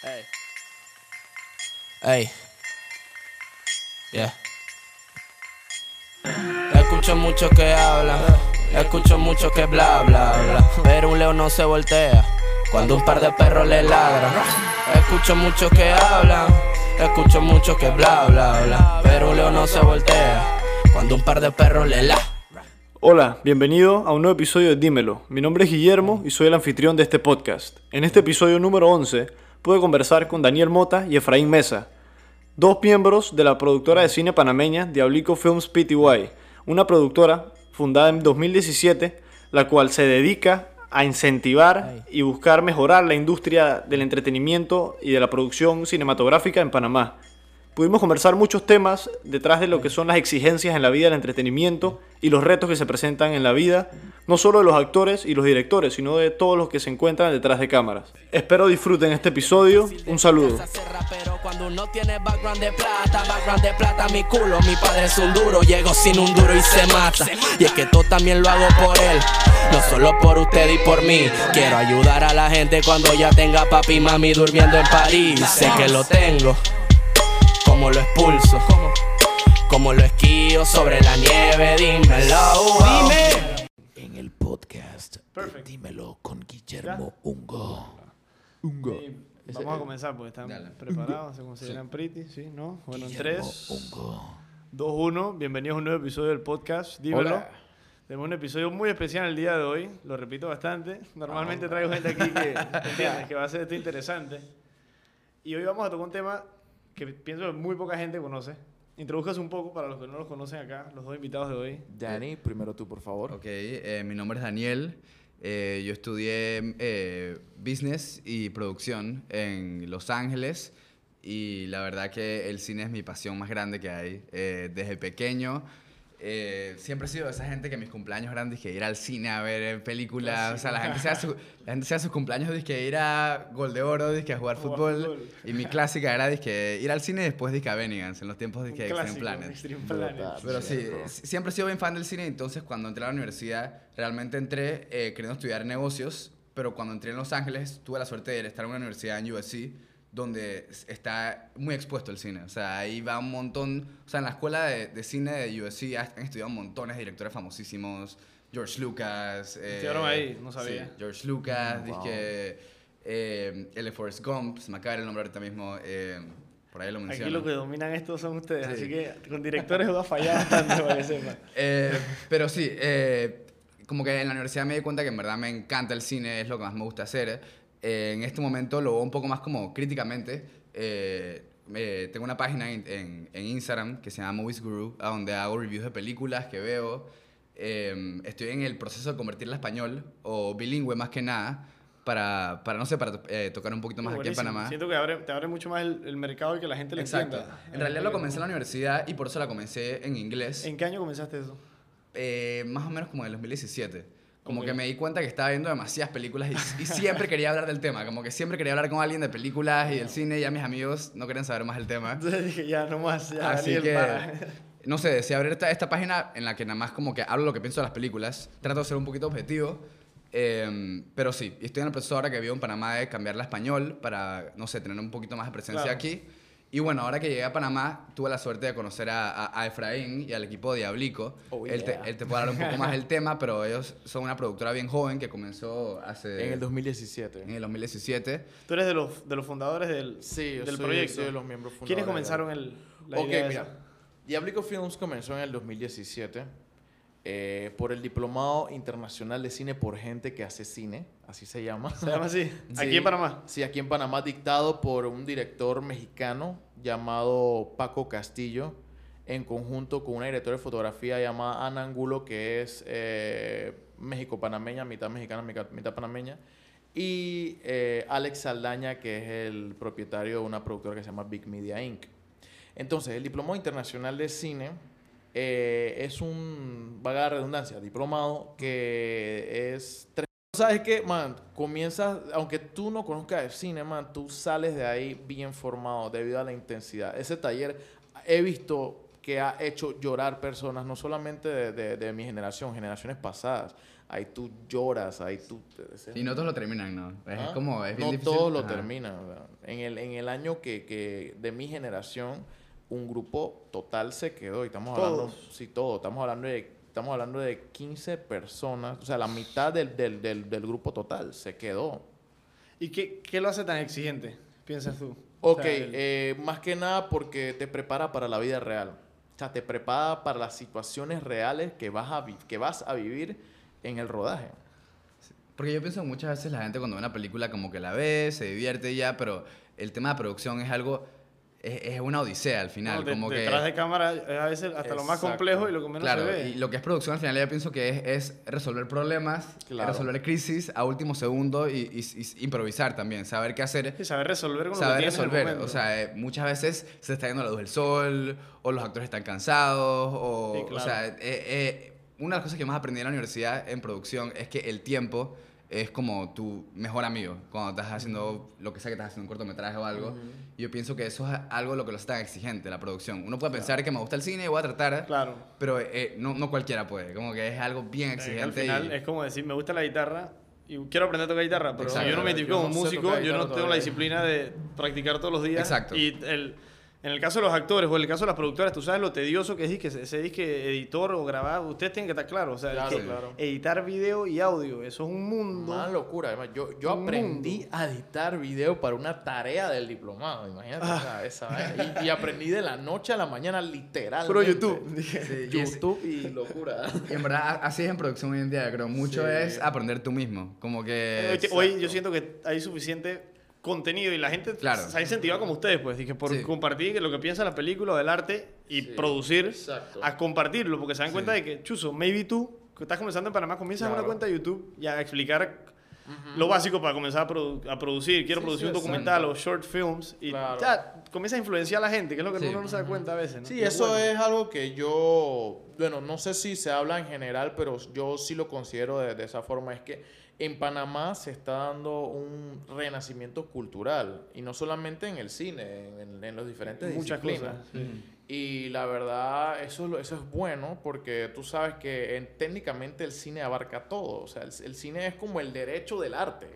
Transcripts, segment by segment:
Ey. Ey. Yeah. Escucho mucho que hablan, escucho mucho que bla bla bla. Pero un león no se voltea cuando un par de perros le ladran. Escucho mucho que hablan, escucho mucho que bla bla bla. Pero un león no se voltea cuando un par de perros le ladran. Hola, bienvenido a un nuevo episodio de Dímelo. Mi nombre es Guillermo y soy el anfitrión de este podcast. En este episodio número 11 pude conversar con Daniel Mota y Efraín Mesa, dos miembros de la productora de cine panameña Diablico Films Pty, una productora fundada en 2017, la cual se dedica a incentivar y buscar mejorar la industria del entretenimiento y de la producción cinematográfica en Panamá. Pudimos conversar muchos temas detrás de lo que son las exigencias en la vida del entretenimiento y los retos que se presentan en la vida, no solo de los actores y los directores, sino de todos los que se encuentran detrás de cámaras. Espero disfruten este episodio. Un saludo. No solo por usted y por mí. Quiero ayudar a la gente cuando ya tenga papi y mami durmiendo en París. Sé que lo tengo, como lo expulso, como lo esquío sobre la nieve, dímelo. Dime. en el podcast de Dímelo con Guillermo Ungo. Ungo. Vamos a comenzar porque están preparados, se consideran pretty, ¿sí? ¿No? Bueno, en 3, Ungo. 2, 1, bienvenidos a un nuevo episodio del podcast, dímelo. Hola. Tenemos un episodio muy especial el día de hoy, lo repito bastante. Normalmente traigo gente aquí que, ¿entiendes? que va a ser esto interesante. Y hoy vamos a tocar un tema que pienso que muy poca gente conoce. Introduzcas un poco para los que no los conocen acá, los dos invitados de hoy. Dani, primero tú, por favor. Ok, eh, mi nombre es Daniel. Eh, yo estudié eh, business y producción en Los Ángeles y la verdad que el cine es mi pasión más grande que hay. Eh, desde pequeño eh, siempre he sido de esa gente que mis cumpleaños eran que ir al cine a ver eh, películas. O sea, la gente sea su, la gente sea sus cumpleaños que ir a Gol de Oro, dizque a jugar Jugar fútbol. fútbol. Y mi clásica era que ir al cine y después dizque a Bennigan's en los tiempos de que Extreme Planet. Extreme Planet. Brutal. Pero sí, siempre he sido bien fan del cine, entonces cuando entré a la universidad, realmente entré eh, queriendo estudiar negocios, pero cuando entré en Los Ángeles, tuve la suerte de estar en una universidad en USC, donde está muy expuesto el cine. O sea, ahí va un montón, o sea, en la escuela de, de cine de USC han estudiado montones de directores famosísimos, George Lucas. eh, Estudiaron ahí, no sabía. sí, George Lucas, wow. eh, el de Forrest Gump, se me acaba el nombre ahorita mismo, eh, por ahí lo menciono. Aquí lo que dominan estos son ustedes, Sí. así que con directores va a fallar bastante para que sepan. Eh, pero sí, eh, como que en la universidad me di cuenta que en verdad me encanta el cine, es lo que más me gusta hacer. Eh, en este momento lo veo un poco más como críticamente. Eh, eh, tengo una página en, en- en Instagram que se llama Movies Guru, a donde hago reviews de películas que veo. Eh, estoy en el proceso de convertirla a español o bilingüe más que nada, para, para no sé, para eh, tocar un poquito más aquí en Buenísimo. Panamá. Siento que abre- te abre mucho más el, el mercado y que la gente lo Exacto. entienda. En realidad lo comencé en la universidad y por eso la comencé en inglés. ¿En qué año comenzaste eso? Eh, más o menos como en el 2017. Como que me di cuenta que estaba viendo demasiadas películas y, y siempre quería hablar del tema. Como que siempre quería hablar con alguien de películas y del cine y ya mis amigos no querían saber más del tema. Entonces dije, ya, no más, ya, Así Daniel, que, para. no sé, decidí abrir esta, esta página en la que nada más como que hablo lo que pienso de las películas. Trato de ser un poquito objetivo. eh, pero sí, estoy en el proceso ahora que vivo en Panamá de cambiarla a español para, no sé, tener un poquito más de presencia Claro. aquí. Y bueno, ahora que llegué a Panamá, tuve la suerte de conocer a, a, a Efraín y al equipo Diablico. Oh, él, te, yeah. él te puede hablar un poco más del tema, pero ellos son una productora bien joven que comenzó hace... En el 2017. en el 2017. Tú eres de los, de los fundadores del, Sí, yo del soy- proyecto. soy de los miembros ¿Quiénes fundadores comenzaron el, la ok, idea mira. Diablico Films comenzó en el 2017 eh, por el Diplomado Internacional de Cine por Gente que hace cine, así se llama. Se llama así, aquí en Panamá. Sí, aquí en Panamá, dictado por un director mexicano llamado Paco Castillo, en conjunto con una directora de fotografía llamada Ana Angulo, que es eh, México-panameña, mitad mexicana, mitad, mitad panameña, y eh, Alex Saldaña, que es el propietario de una productora que se llama Big Media Inc. Entonces, el Diplomado Internacional de Cine eh, es un, vaga la redundancia, diplomado que es tres ¿Sabes qué, man? Comienzas, aunque tú no conozcas el cine, man, tú sales de ahí bien formado debido a la intensidad. Ese taller, he visto que ha hecho llorar personas, no solamente de, de- de mi generación, generaciones pasadas. Ahí tú lloras, ahí tú... Y no todos lo terminan, ¿no? Es ¿Ah? como, es bien no difícil. todos lo terminan. En el, en el año que, que de mi generación, un grupo total se quedó. Y estamos hablando, Todos. sí, todo. Estamos hablando de, estamos hablando de 15 personas. O sea, la mitad del, del, del, del grupo total se quedó. ¿Y qué, qué lo hace tan exigente, piensas tú? Ok, O sea, el- eh, más que nada porque te prepara para la vida real. O sea, te prepara para las situaciones reales que vas a, que vas a vivir en el rodaje. Porque yo pienso que muchas veces la gente cuando ve una película como que la ve, se divierte y ya, pero el tema de producción es algo, es, es una odisea al final. no, de- como que, detrás de cámara es a veces hasta lo más complejo y lo que menos claro, se ve. y lo que es producción al final yo pienso que es, es resolver problemas, Claro. resolver crisis a último segundo y, y- y improvisar también, saber qué hacer. Y saber resolver con lo que Saber en el resolver, o sea, eh, muchas veces se está yendo la luz del sol, o los actores están cansados, o, Sí, o claro. sea, eh, eh, una de las cosas que más aprendí en la universidad en producción es que el tiempo es como tu mejor amigo cuando estás haciendo lo que sea que estás haciendo un cortometraje o algo. Y yo pienso que eso es algo lo que lo hace tan exigente, la producción. Uno puede pensar que me gusta el cine y voy a tratar, Claro. pero eh, no, no cualquiera puede, como que es algo bien Eh, exigente. Al final y- es como decir, me gusta la guitarra y quiero aprender a tocar guitarra, pero Exacto. yo no me identifico como no músico, yo no tengo la disciplina de practicar todos los días. Exacto. Y el, en el caso de los actores o en el caso de las productoras, tú sabes lo tedioso que es que ese disque editor o grabar, ustedes tienen que estar claros. O sea, Claro, que claro. editar video y audio, eso es un mundo. Una locura. Además, yo, yo aprendí mundo. a editar video para una tarea del diplomado. Imagínate. o sea, esa vaina. y, y aprendí de la noche a la mañana, literal. Puro YouTube. Sí, YouTube y locura. y en verdad, así es en producción hoy en día, creo. Mucho Sí. es aprender tú mismo. Como que. Hoy, hoy yo siento que hay suficiente contenido y la gente Claro. se ha incentivado como ustedes, pues, dije, por Sí. compartir lo que piensa la película o del arte y Sí, producir exacto. a compartirlo, porque se dan cuenta de que, chuzo, maybe tú, que estás comenzando en Panamá, comienzas Claro. una cuenta de YouTube y a explicar lo básico para comenzar a, produ- a producir. Quiero Sí, producir sí, un documental o short films y Claro. ya comienza a influenciar a la gente, que es lo que Sí. uno no se da cuenta a veces. ¿no? Sí, Y eso bueno. es algo que yo, bueno, no sé si se habla en general, pero yo sí lo considero de, de esa forma. Es que en Panamá se está dando un renacimiento cultural, y no solamente en el cine, en, en los diferentes Muchas disciplinas. cosas. sí. Y la verdad, eso, eso es bueno porque tú sabes que en- técnicamente el cine abarca todo. O sea, el, el cine es como el derecho del arte.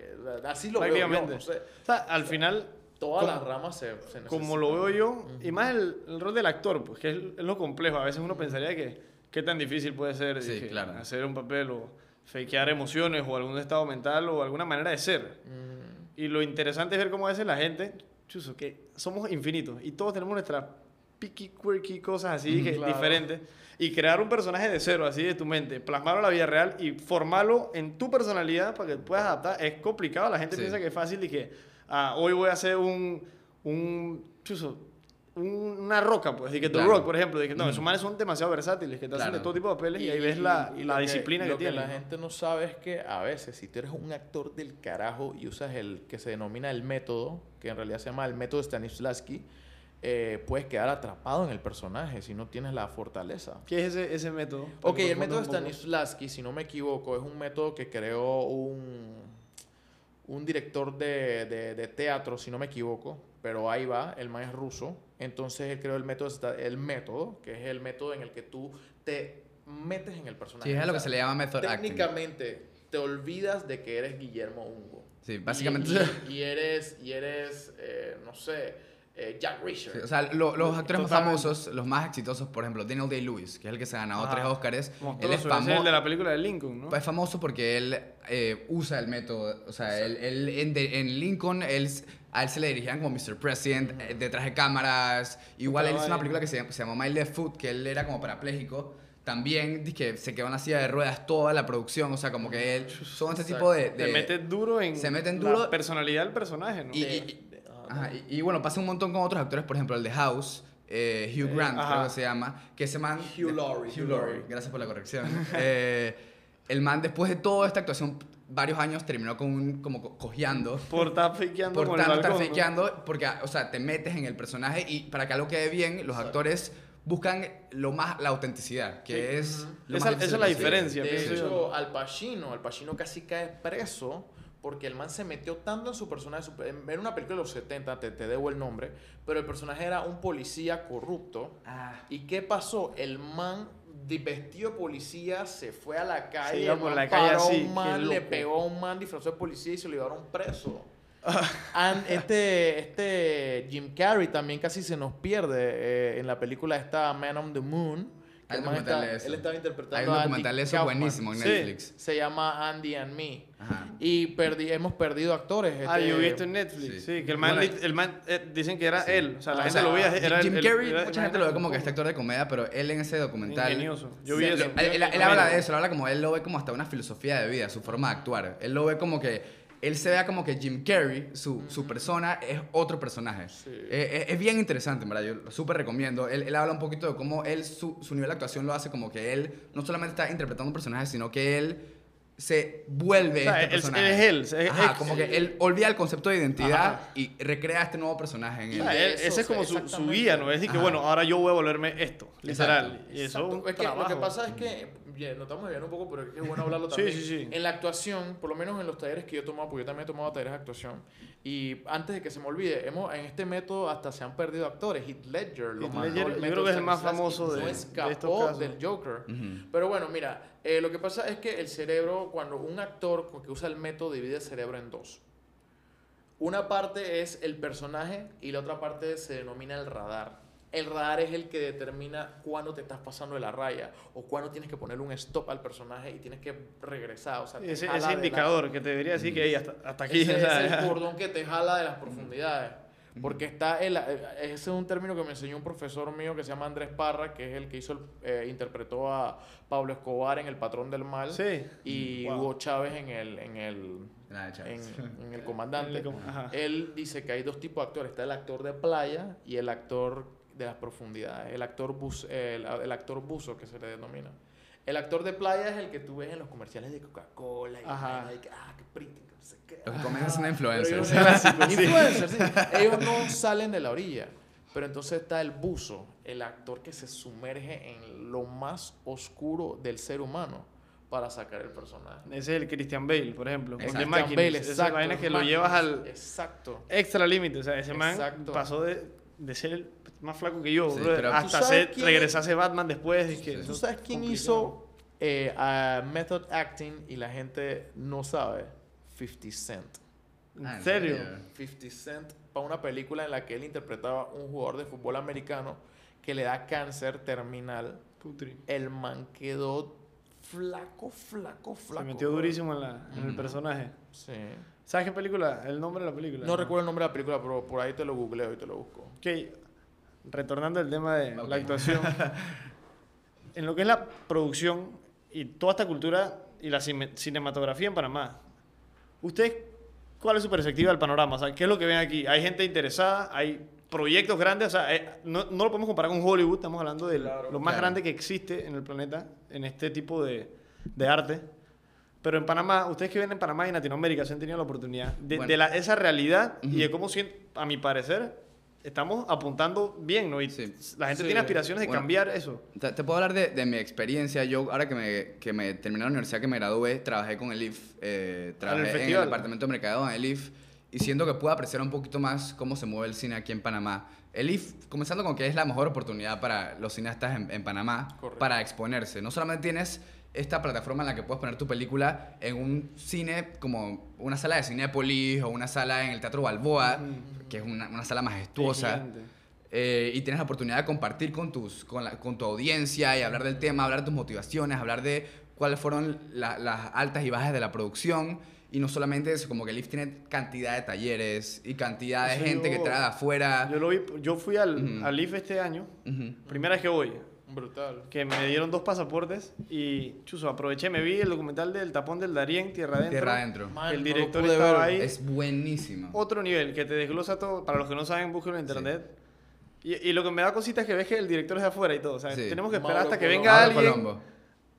Así lo veo yo. No sé. O sea, al final, Todas como- las ramas se, se como necesitan. lo veo yo, y más el, el rol del actor, pues que es, es lo complejo. A veces uno pensaría que qué tan difícil puede ser Sí, dije, claro. hacer un papel o fakear emociones o algún estado mental o alguna manera de ser. Mm, Y lo interesante es ver cómo a veces la gente, chuzo, que somos infinitos y todos tenemos nuestras picky, quirky cosas así que claro. diferentes. Y crear un personaje de cero, así de tu mente, plasmarlo a la vida real y formarlo en tu personalidad para que puedas adaptar, es complicado. La gente Sí. piensa que es fácil y que ah, hoy voy a hacer un, un chuzo, un- una roca, pues. Y que The Claro. Rock, por ejemplo. Dije, no, esos manes son demasiado versátiles, que te hacen de todo tipo de papeles y, ahí ves la, y la lo disciplina que, lo tienen. la ¿no? gente no sabe es que a veces, si tú eres un actor del carajo y usas el que se denomina el método, que en realidad se llama el método Stanislavski, eh, puedes quedar atrapado en el personaje si no tienes la fortaleza. ¿Qué es ese, ese método? Ok, que el método poco. Stanislavski, si no me equivoco, es un método que creó un, un director de, de- de teatro, si no me equivoco, pero ahí va, el man es ruso. Entonces él creó el método, el método, que es el método en el que tú te metes en el personaje. Sí, es lo que se le llama acting. Técnicamente, te olvidas de que eres Guillermo Ungo. Sí, básicamente- Y, y- y eres, y eres eh, no sé, eh, Jack Reacher. Sí, o sea, lo- los actores más famosos, los más exitosos, por ejemplo, Daniel Day-Lewis, que es el que se ha ganado Ajá. tres Oscars, él es ese el de famoso. la película de Lincoln, ¿no? Es famoso porque él eh, usa el método, o sea, él, él en, de- en Lincoln, él, a él se le dirigían como Mr. President, eh, detrás de cámaras. Igual él hizo una película que se, se llamó My Left Foot, que él era como parapléjico. También que se quedó en la silla de ruedas toda la producción, o sea, como que él, son este tipo de... De- metes duro en se meten la personalidad del personaje, ¿no? Y- y- ah, Ajá, y, y bueno, pasa un montón con otros actores, por ejemplo, el de House, eh, Hugh Eh, Grant, ajá. creo que se llama, que ese man... Hugh Laurie, Hugh Laurie, gracias por la corrección. Eh, el man, después de toda esta actuación, varios años, terminó con un, como co- cojeando. Por estar fakeando Por tanto estar fakeando, porque, o sea, te metes en el personaje y para que algo quede bien, los actores buscan lo más, la autenticidad, que es... lo Esa- más esa es la diferencia. De hecho, Al Pacino, Al Pacino casi cae preso porque el man se metió tanto en su personaje. Era una película de los 70, te, te debo el nombre, pero el personaje era un policía corrupto. Ah. ¿Y qué pasó? El man de vestido de policía se fue a la calle, iba el por la calle paró así, un man, le pegó a un man disfrazado de policía y se lo llevaron preso. And este, este Jim Carrey también casi se nos pierde eh, en la película esta Man on the Moon. Hay un documental está- de eso. Él estaba interpretando Hay un a Andy documental de eso Kaufman. buenísimo en Sí. Netflix. Se llama Andy and Me. Ajá. Y perdí, hemos perdido actores. Ah, este- yo he visto en Netflix, sí. sí, que el man, Bueno, el man eh, dicen que era él, o sea, la Ah, gente o sea, lo veía, era Jim el- Carrey, era- mucha gente lo ve como que este actor de comedia, pero él en ese documental. Ingenioso. Yo vi eso. Él, él- él habla de eso, él habla como él lo ve como hasta una filosofía de vida, su forma de actuar. Él lo ve como que él se vea como que Jim Carrey, su, su persona, es otro personaje. Eh, es, es bien interesante, en verdad, yo lo súper recomiendo. Él, él habla un poquito de cómo él, su, su nivel de actuación lo hace como que él no solamente está interpretando un personaje, sino que él se vuelve O sea, este él- personaje. él es él, es- Ajá, es- como que él olvida el concepto de identidad Ajá. y recrea este nuevo personaje en O él. sea, él- eso, ese es como su, su guía, ¿no? Es decir, que bueno, ahora yo voy a volverme esto, literal. Exacto. Y eso es Exacto. un Es que lo que trabajo. pasa es que, bien, nos estamos desviando un poco, pero es bueno hablarlo Sí, también. sí, sí. En la actuación, por lo menos en los talleres que yo he tomado, porque yo también he tomado talleres de actuación, y antes de que se me olvide, hemos, en este método hasta se han perdido actores. Heath Ledger lo Heath mandó Ledger, yo creo que es el más famoso de- no de escapó estos casos. del Joker. Pero bueno, mira, eh, lo que pasa es que el cerebro, cuando un actor que usa el método divide el cerebro en dos. Una parte es el personaje y la otra parte se denomina el radar. El radar es el que determina cuándo te estás pasando de la raya o cuándo tienes que ponerle un stop al personaje y tienes que regresar. O sea, te Ese, ese la- indicador que te debería decir que "Ey, hasta, hasta aquí. ese o sea, es el ya". cordón que te jala de las profundidades. Porque está el, eh, ese es un término que me enseñó un profesor mío que se llama Andrés Parra, que es el que hizo el- eh, interpretó a Pablo Escobar en El Patrón del Mal Sí. y Wow. Hugo Chávez en el en el Nada, en, el comandante. Él dice que hay dos tipos de actores, está el actor de playa y el actor de las profundidades, el actor bus, el, el actor buzo que se le denomina. El actor de playa es el que tú ves en los comerciales de Coca-Cola y, y que, ah, qué pretty, que no sé qué. Los que siendo Pero influencers. ellos, influencers, sí. Ellos no salen de la orilla. Pero entonces está el buzo, el actor que se sumerge en lo más oscuro del ser humano para sacar el personaje. Ese es el Christian Bale, por ejemplo. con Exacto. The Christian Mackins. Bale, Esa exacto, vaina que lo llevas al Exacto. extra límite. O sea, ese man Exacto. pasó de, de ser el más flaco que yo, Sí, brother, pero- ¿Tú hasta ser, quién- ser Batman después. y que ¿Tú sabes es quién hizo eh, a method acting y la gente no sabe? 50 Cent. ¿En Ah, ¿en serio? serio? 50 Cent para una película en la que él interpretaba un jugador de fútbol americano que le da cáncer terminal. Putri. El man quedó flaco, flaco, flaco. Se metió durísimo en, la, en el personaje. Sí. ¿Sabes qué película? El nombre de la película. No recuerdo el nombre de la película, pero por ahí te lo googleo y te lo busco. Ok, retornando al tema de Ok. la actuación. en lo que es la producción y toda esta cultura y la cine- cinematografía en Panamá, ¿ustedes cuál es su perspectiva del panorama? O sea, ¿qué es lo que ven aquí? ¿Hay gente interesada? ¿Hay proyectos grandes? O sea, eh, no, no lo podemos comparar con Hollywood, estamos hablando de Claro. lo más Claro. grande que existe en el planeta en este tipo de, de arte. Pero en Panamá, ustedes que viven en Panamá y en Latinoamérica, se han tenido la oportunidad de, Bueno. de la- esa realidad y de cómo, a mi parecer, estamos apuntando bien, ¿no? Y Sí. la gente Sí. tiene aspiraciones de Bueno. cambiar eso. Te, te puedo hablar de, de mi experiencia. Yo, ahora que me, que me terminé la universidad, que me gradué, trabajé con el IF. eh, trabajé en el festival. departamento de mercadeo en el IF. Y siento que puedo apreciar un poquito más cómo se mueve el cine aquí en Panamá. El IF, comenzando con que es la mejor oportunidad para los cineastas en, en Panamá Correcto. para exponerse. No solamente tienes esta plataforma en la que puedes poner tu película en un cine como una sala de Cinépolis o una sala en el Teatro Balboa, que es una, una sala majestuosa. Eh, y tienes la oportunidad de compartir con, tus, con, la- con tu audiencia y hablar del tema, hablar de tus motivaciones, hablar de cuáles fueron la- las altas y bajas de la producción. Y no solamente eso, como que IF tiene cantidad de talleres y cantidad de Eso gente yo- que trae de afuera. Yo, lo vi, yo fui al, al IF este año, Ujú. primera vez que voy, Brutal. que me dieron dos pasaportes y, chuzo, aproveché, me vi el documental del tapón del Darién, Tierra Adentro. Tierra adentro. Man, El director estaba ver. ahí. Es buenísimo. Otro nivel, que te desglosa todo, para los que no saben, búsquenlo en internet. Y, y lo que me da cosita es que ves que el director es de afuera y todo. O sea, Sí. tenemos que esperar Mauro hasta que Colombo. venga Mauro alguien Colombo.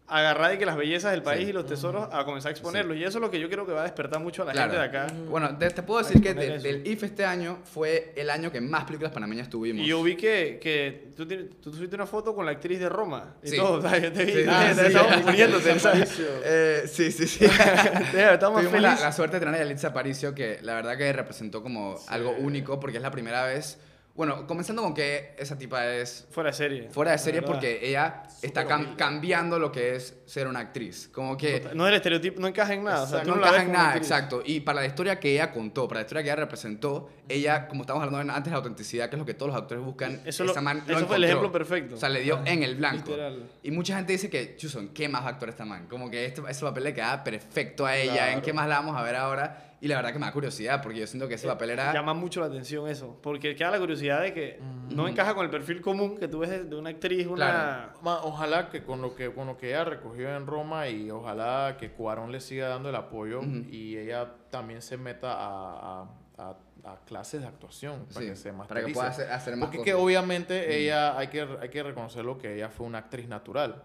Agarrar y que las bellezas del país y los tesoros a comenzar a exponerlos. Y eso es lo que yo creo que va a despertar mucho a la Claro. gente de acá. Bueno, te, te puedo decir que de- del IF este año fue el año que más películas panameñas tuvimos. Y yo vi que, que tú, tú subiste una foto con la actriz de Roma y Sí. todo. ¿sabes? Yo te vi, Sí, ah, sí, sí. Eh, sí, sí, sí. Estamos Tuvimos la, la suerte de tener a Yalitza Aparicio, que la verdad que representó como algo único, porque es la primera vez. Bueno, comenzando con que esa tipa es Fuera de serie. fuera de serie porque ella está cam- cambiando lo que es ser una actriz. Como que No es el estereotipo, no encaja en nada. O sea, tú no no encaja en nada, exacto. Y para la historia que ella contó, para la historia que ella representó, ella, como estamos hablando antes, la autenticidad, que es lo que todos los actores buscan, Eso esa lo- man eso lo fue el ejemplo perfecto. O sea, le dio en el blanco. Literal. Y mucha gente dice que, Chuso, ¿en qué más va a actuar esta man? Como que este, ese papel le queda perfecto a ella, ¿en Claro. qué más la vamos a ver ahora? Y la verdad que me da curiosidad, porque yo siento que ese papel era... Llama mucho la atención eso. Porque queda la curiosidad de que no encaja con el perfil común que tú ves de- una actriz, una. Claro. Ojalá que con lo que con lo que ella recogió en Roma y ojalá que Cuarón le siga dando el apoyo y ella también se meta a, a- a- a clases de actuación para Sí, que se para que masterice. pueda hacer, hacer más Porque cosas. que obviamente ella hay que hay que reconocerlo que ella fue una actriz natural.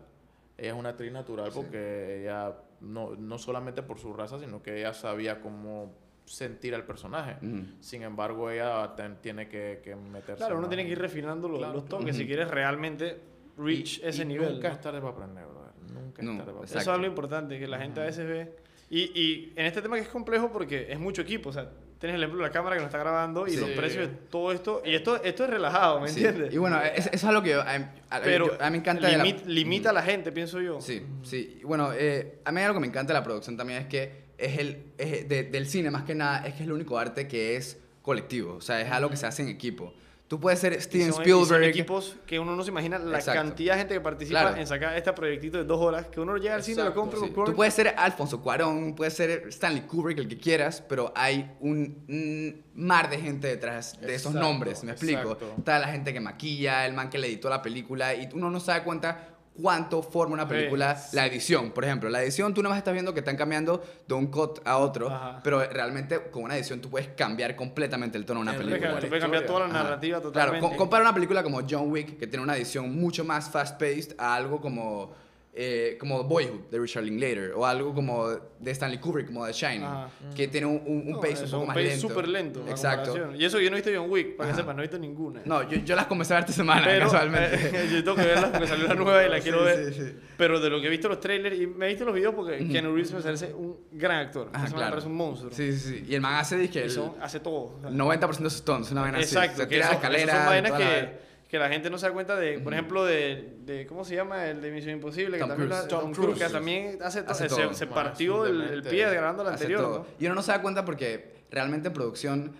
Ella es una actriz natural porque ella no, no solamente por su raza, sino que ella sabía cómo sentir al personaje. Sin embargo, ella ten- tiene que, que meterse Claro, uno más tiene que ir refinando los, Claro, los toques claro. si quieres realmente reach Y- ese y nivel. Nunca ¿no? es tarde para aprender, brother. Nunca No, es tarde para aprender. Eso es algo importante que la gente a veces ve. Y, y en este tema que es complejo porque es mucho equipo. O sea, tienes el ejemplo de la cámara que nos está grabando y Sí. los precios de todo esto. Y esto, esto es relajado, ¿me Sí. entiendes? Y bueno, es- eso es algo que yo- a, a- Pero yo- a mí me encanta la- limita a la gente, pienso yo. Sí, sí. Y Bueno, eh, a mí algo que me encanta de la producción también es que es el es de- del cine más que nada es que es el único arte que es colectivo, o sea, es algo que se hace en equipo. Tú puedes ser Steven son, y son Spielberg. equipos que uno no se imagina la Exacto. cantidad de gente que participa Claro. en sacar este proyectito de dos horas que uno llega al cine, lo Exacto, compra Sí. Tú puedes ser Alfonso Cuarón, puedes ser Stanley Kubrick, el que quieras, pero hay un, un mar de gente detrás de esos Exacto, nombres, ¿me explico? exacto. Está la gente que maquilla, el man que le editó la película, y uno no se da cuenta cuánto forma una película Sí. la edición. Por ejemplo, la edición tú nada más estás viendo que están cambiando de un cut a otro, Ajá. pero realmente con una edición tú puedes cambiar completamente el tono de una El película. tú puedes cambiar toda la narrativa Claro, totalmente. co- compara una película como John Wick, que tiene una edición mucho más fast-paced, a algo como, eh, como Boyhood, de Richard Linklater, o algo como de Stanley Kubrick, como The Shining, Ajá. que tiene un, un, un No, pace eso un poco más pace lento. súper lento. Exacto. Y eso que yo no he visto John Wick, para que Ajá. sepas, no he visto ninguna. No, yo, yo las comencé a ver esta semana, pero casualmente. eh, yo tengo que verla porque salió la nueva y la quiero Sí, ver. sí, sí. Pero de lo que he visto los trailers, y me he visto los videos porque Keanu Reeves me parece un gran actor. Ajá, me claro. parece un monstruo. Sí, sí, sí. Y el man hace, son- hace todo. o sea, 90% de sus tonos, una vaina así. Exacto, Se que tira la escalera. son vainas que, que la gente no se da cuenta de, por ejemplo, de, de, ¿cómo se llama? El de Misión Imposible, que también Cruise. la- Tom Tom Cruise, Cruise. que también hace, Hace se, todo. se Man, partió el, el pie grabando la anterior. ¿no? Y uno no se da cuenta porque realmente en producción,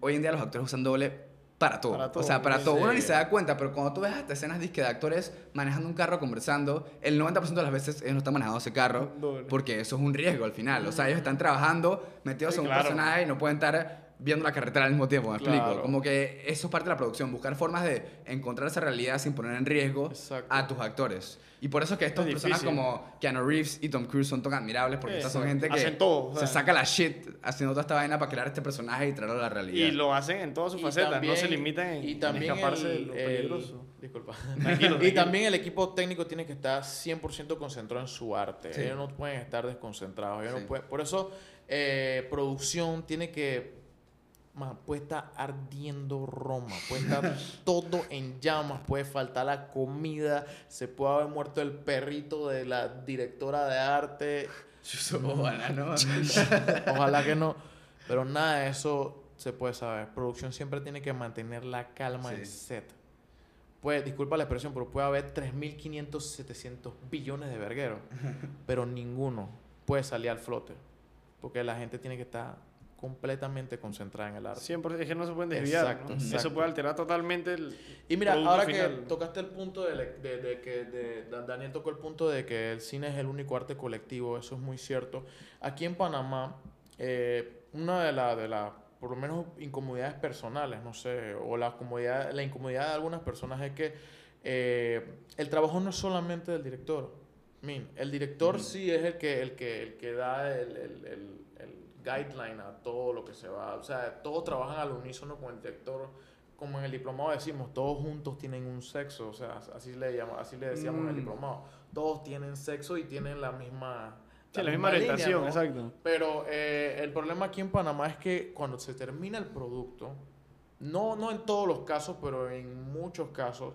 hoy en día los actores usan doble para todo. Para o sea, para sí. todo. Uno ni se da cuenta, pero cuando tú ves hasta escenas disque de actores manejando un carro, conversando, el 90% de las veces ellos no están manejando ese carro Doble. porque eso es un riesgo al final. O sea, ellos están trabajando, metidos Sí, en un claro. personaje y no pueden estar viendo la carretera al mismo tiempo, ¿me explico? Claro. Como que eso es parte de la producción, buscar formas de encontrar esa realidad sin poner en riesgo Exacto. a tus actores. Y por eso es que estas Es personas difícil. como Keanu Reeves y Tom Cruise son tan admirables porque estas son gente que Hacen todo, o se saca la shit haciendo toda esta vaina para crear este personaje y traerlo a la realidad. Y lo hacen en todas sus facetas, no se limitan en, y en escaparse de el- lo el- peligroso. disculpa. Tranquilo, y también el equipo técnico tiene que estar 100% concentrado en su arte. Sí. Ellos no pueden estar desconcentrados. ellos no pueden- por eso, eh, producción tiene que. Man, puede estar ardiendo Roma, puede estar todo en llamas, puede faltar la comida, se puede haber muerto el perrito de la directora de arte. Ojalá, ¿no? Ojalá que no. Pero nada de eso se puede saber. Producción siempre tiene que mantener la calma en Sí. set. Pues, disculpa la expresión, pero puede haber 3.500, 700 billones de vergueros. pero ninguno puede salir al flote. Porque la gente tiene que estar completamente concentrada en el arte. 100%, es que no se pueden desviar. Exacto, ¿no? Eso puede alterar totalmente el Y mira, ahora final. que tocaste el punto de, le- de- de que de- Daniel tocó el punto de que el cine es el único arte colectivo, eso es muy cierto. Aquí en Panamá, eh, una de las, de la, por lo menos, incomodidades personales, no sé, o la, comodidad, la incomodidad de algunas personas es que eh, el trabajo no es solamente del director. El director sí es el que, el que, el que da el, el guideline a todo lo que se va. O sea, todos trabajan al unísono con el director como en el diplomado decimos, todos juntos tienen un sexo, o sea, así le llama, así le decíamos en el Mm. diplomado. Todos tienen sexo y tienen la misma Sí, la misma orientación, ¿no? exacto. Pero eh, el problema aquí en Panamá es que cuando se termina el producto, no, no en todos los casos, pero en muchos casos,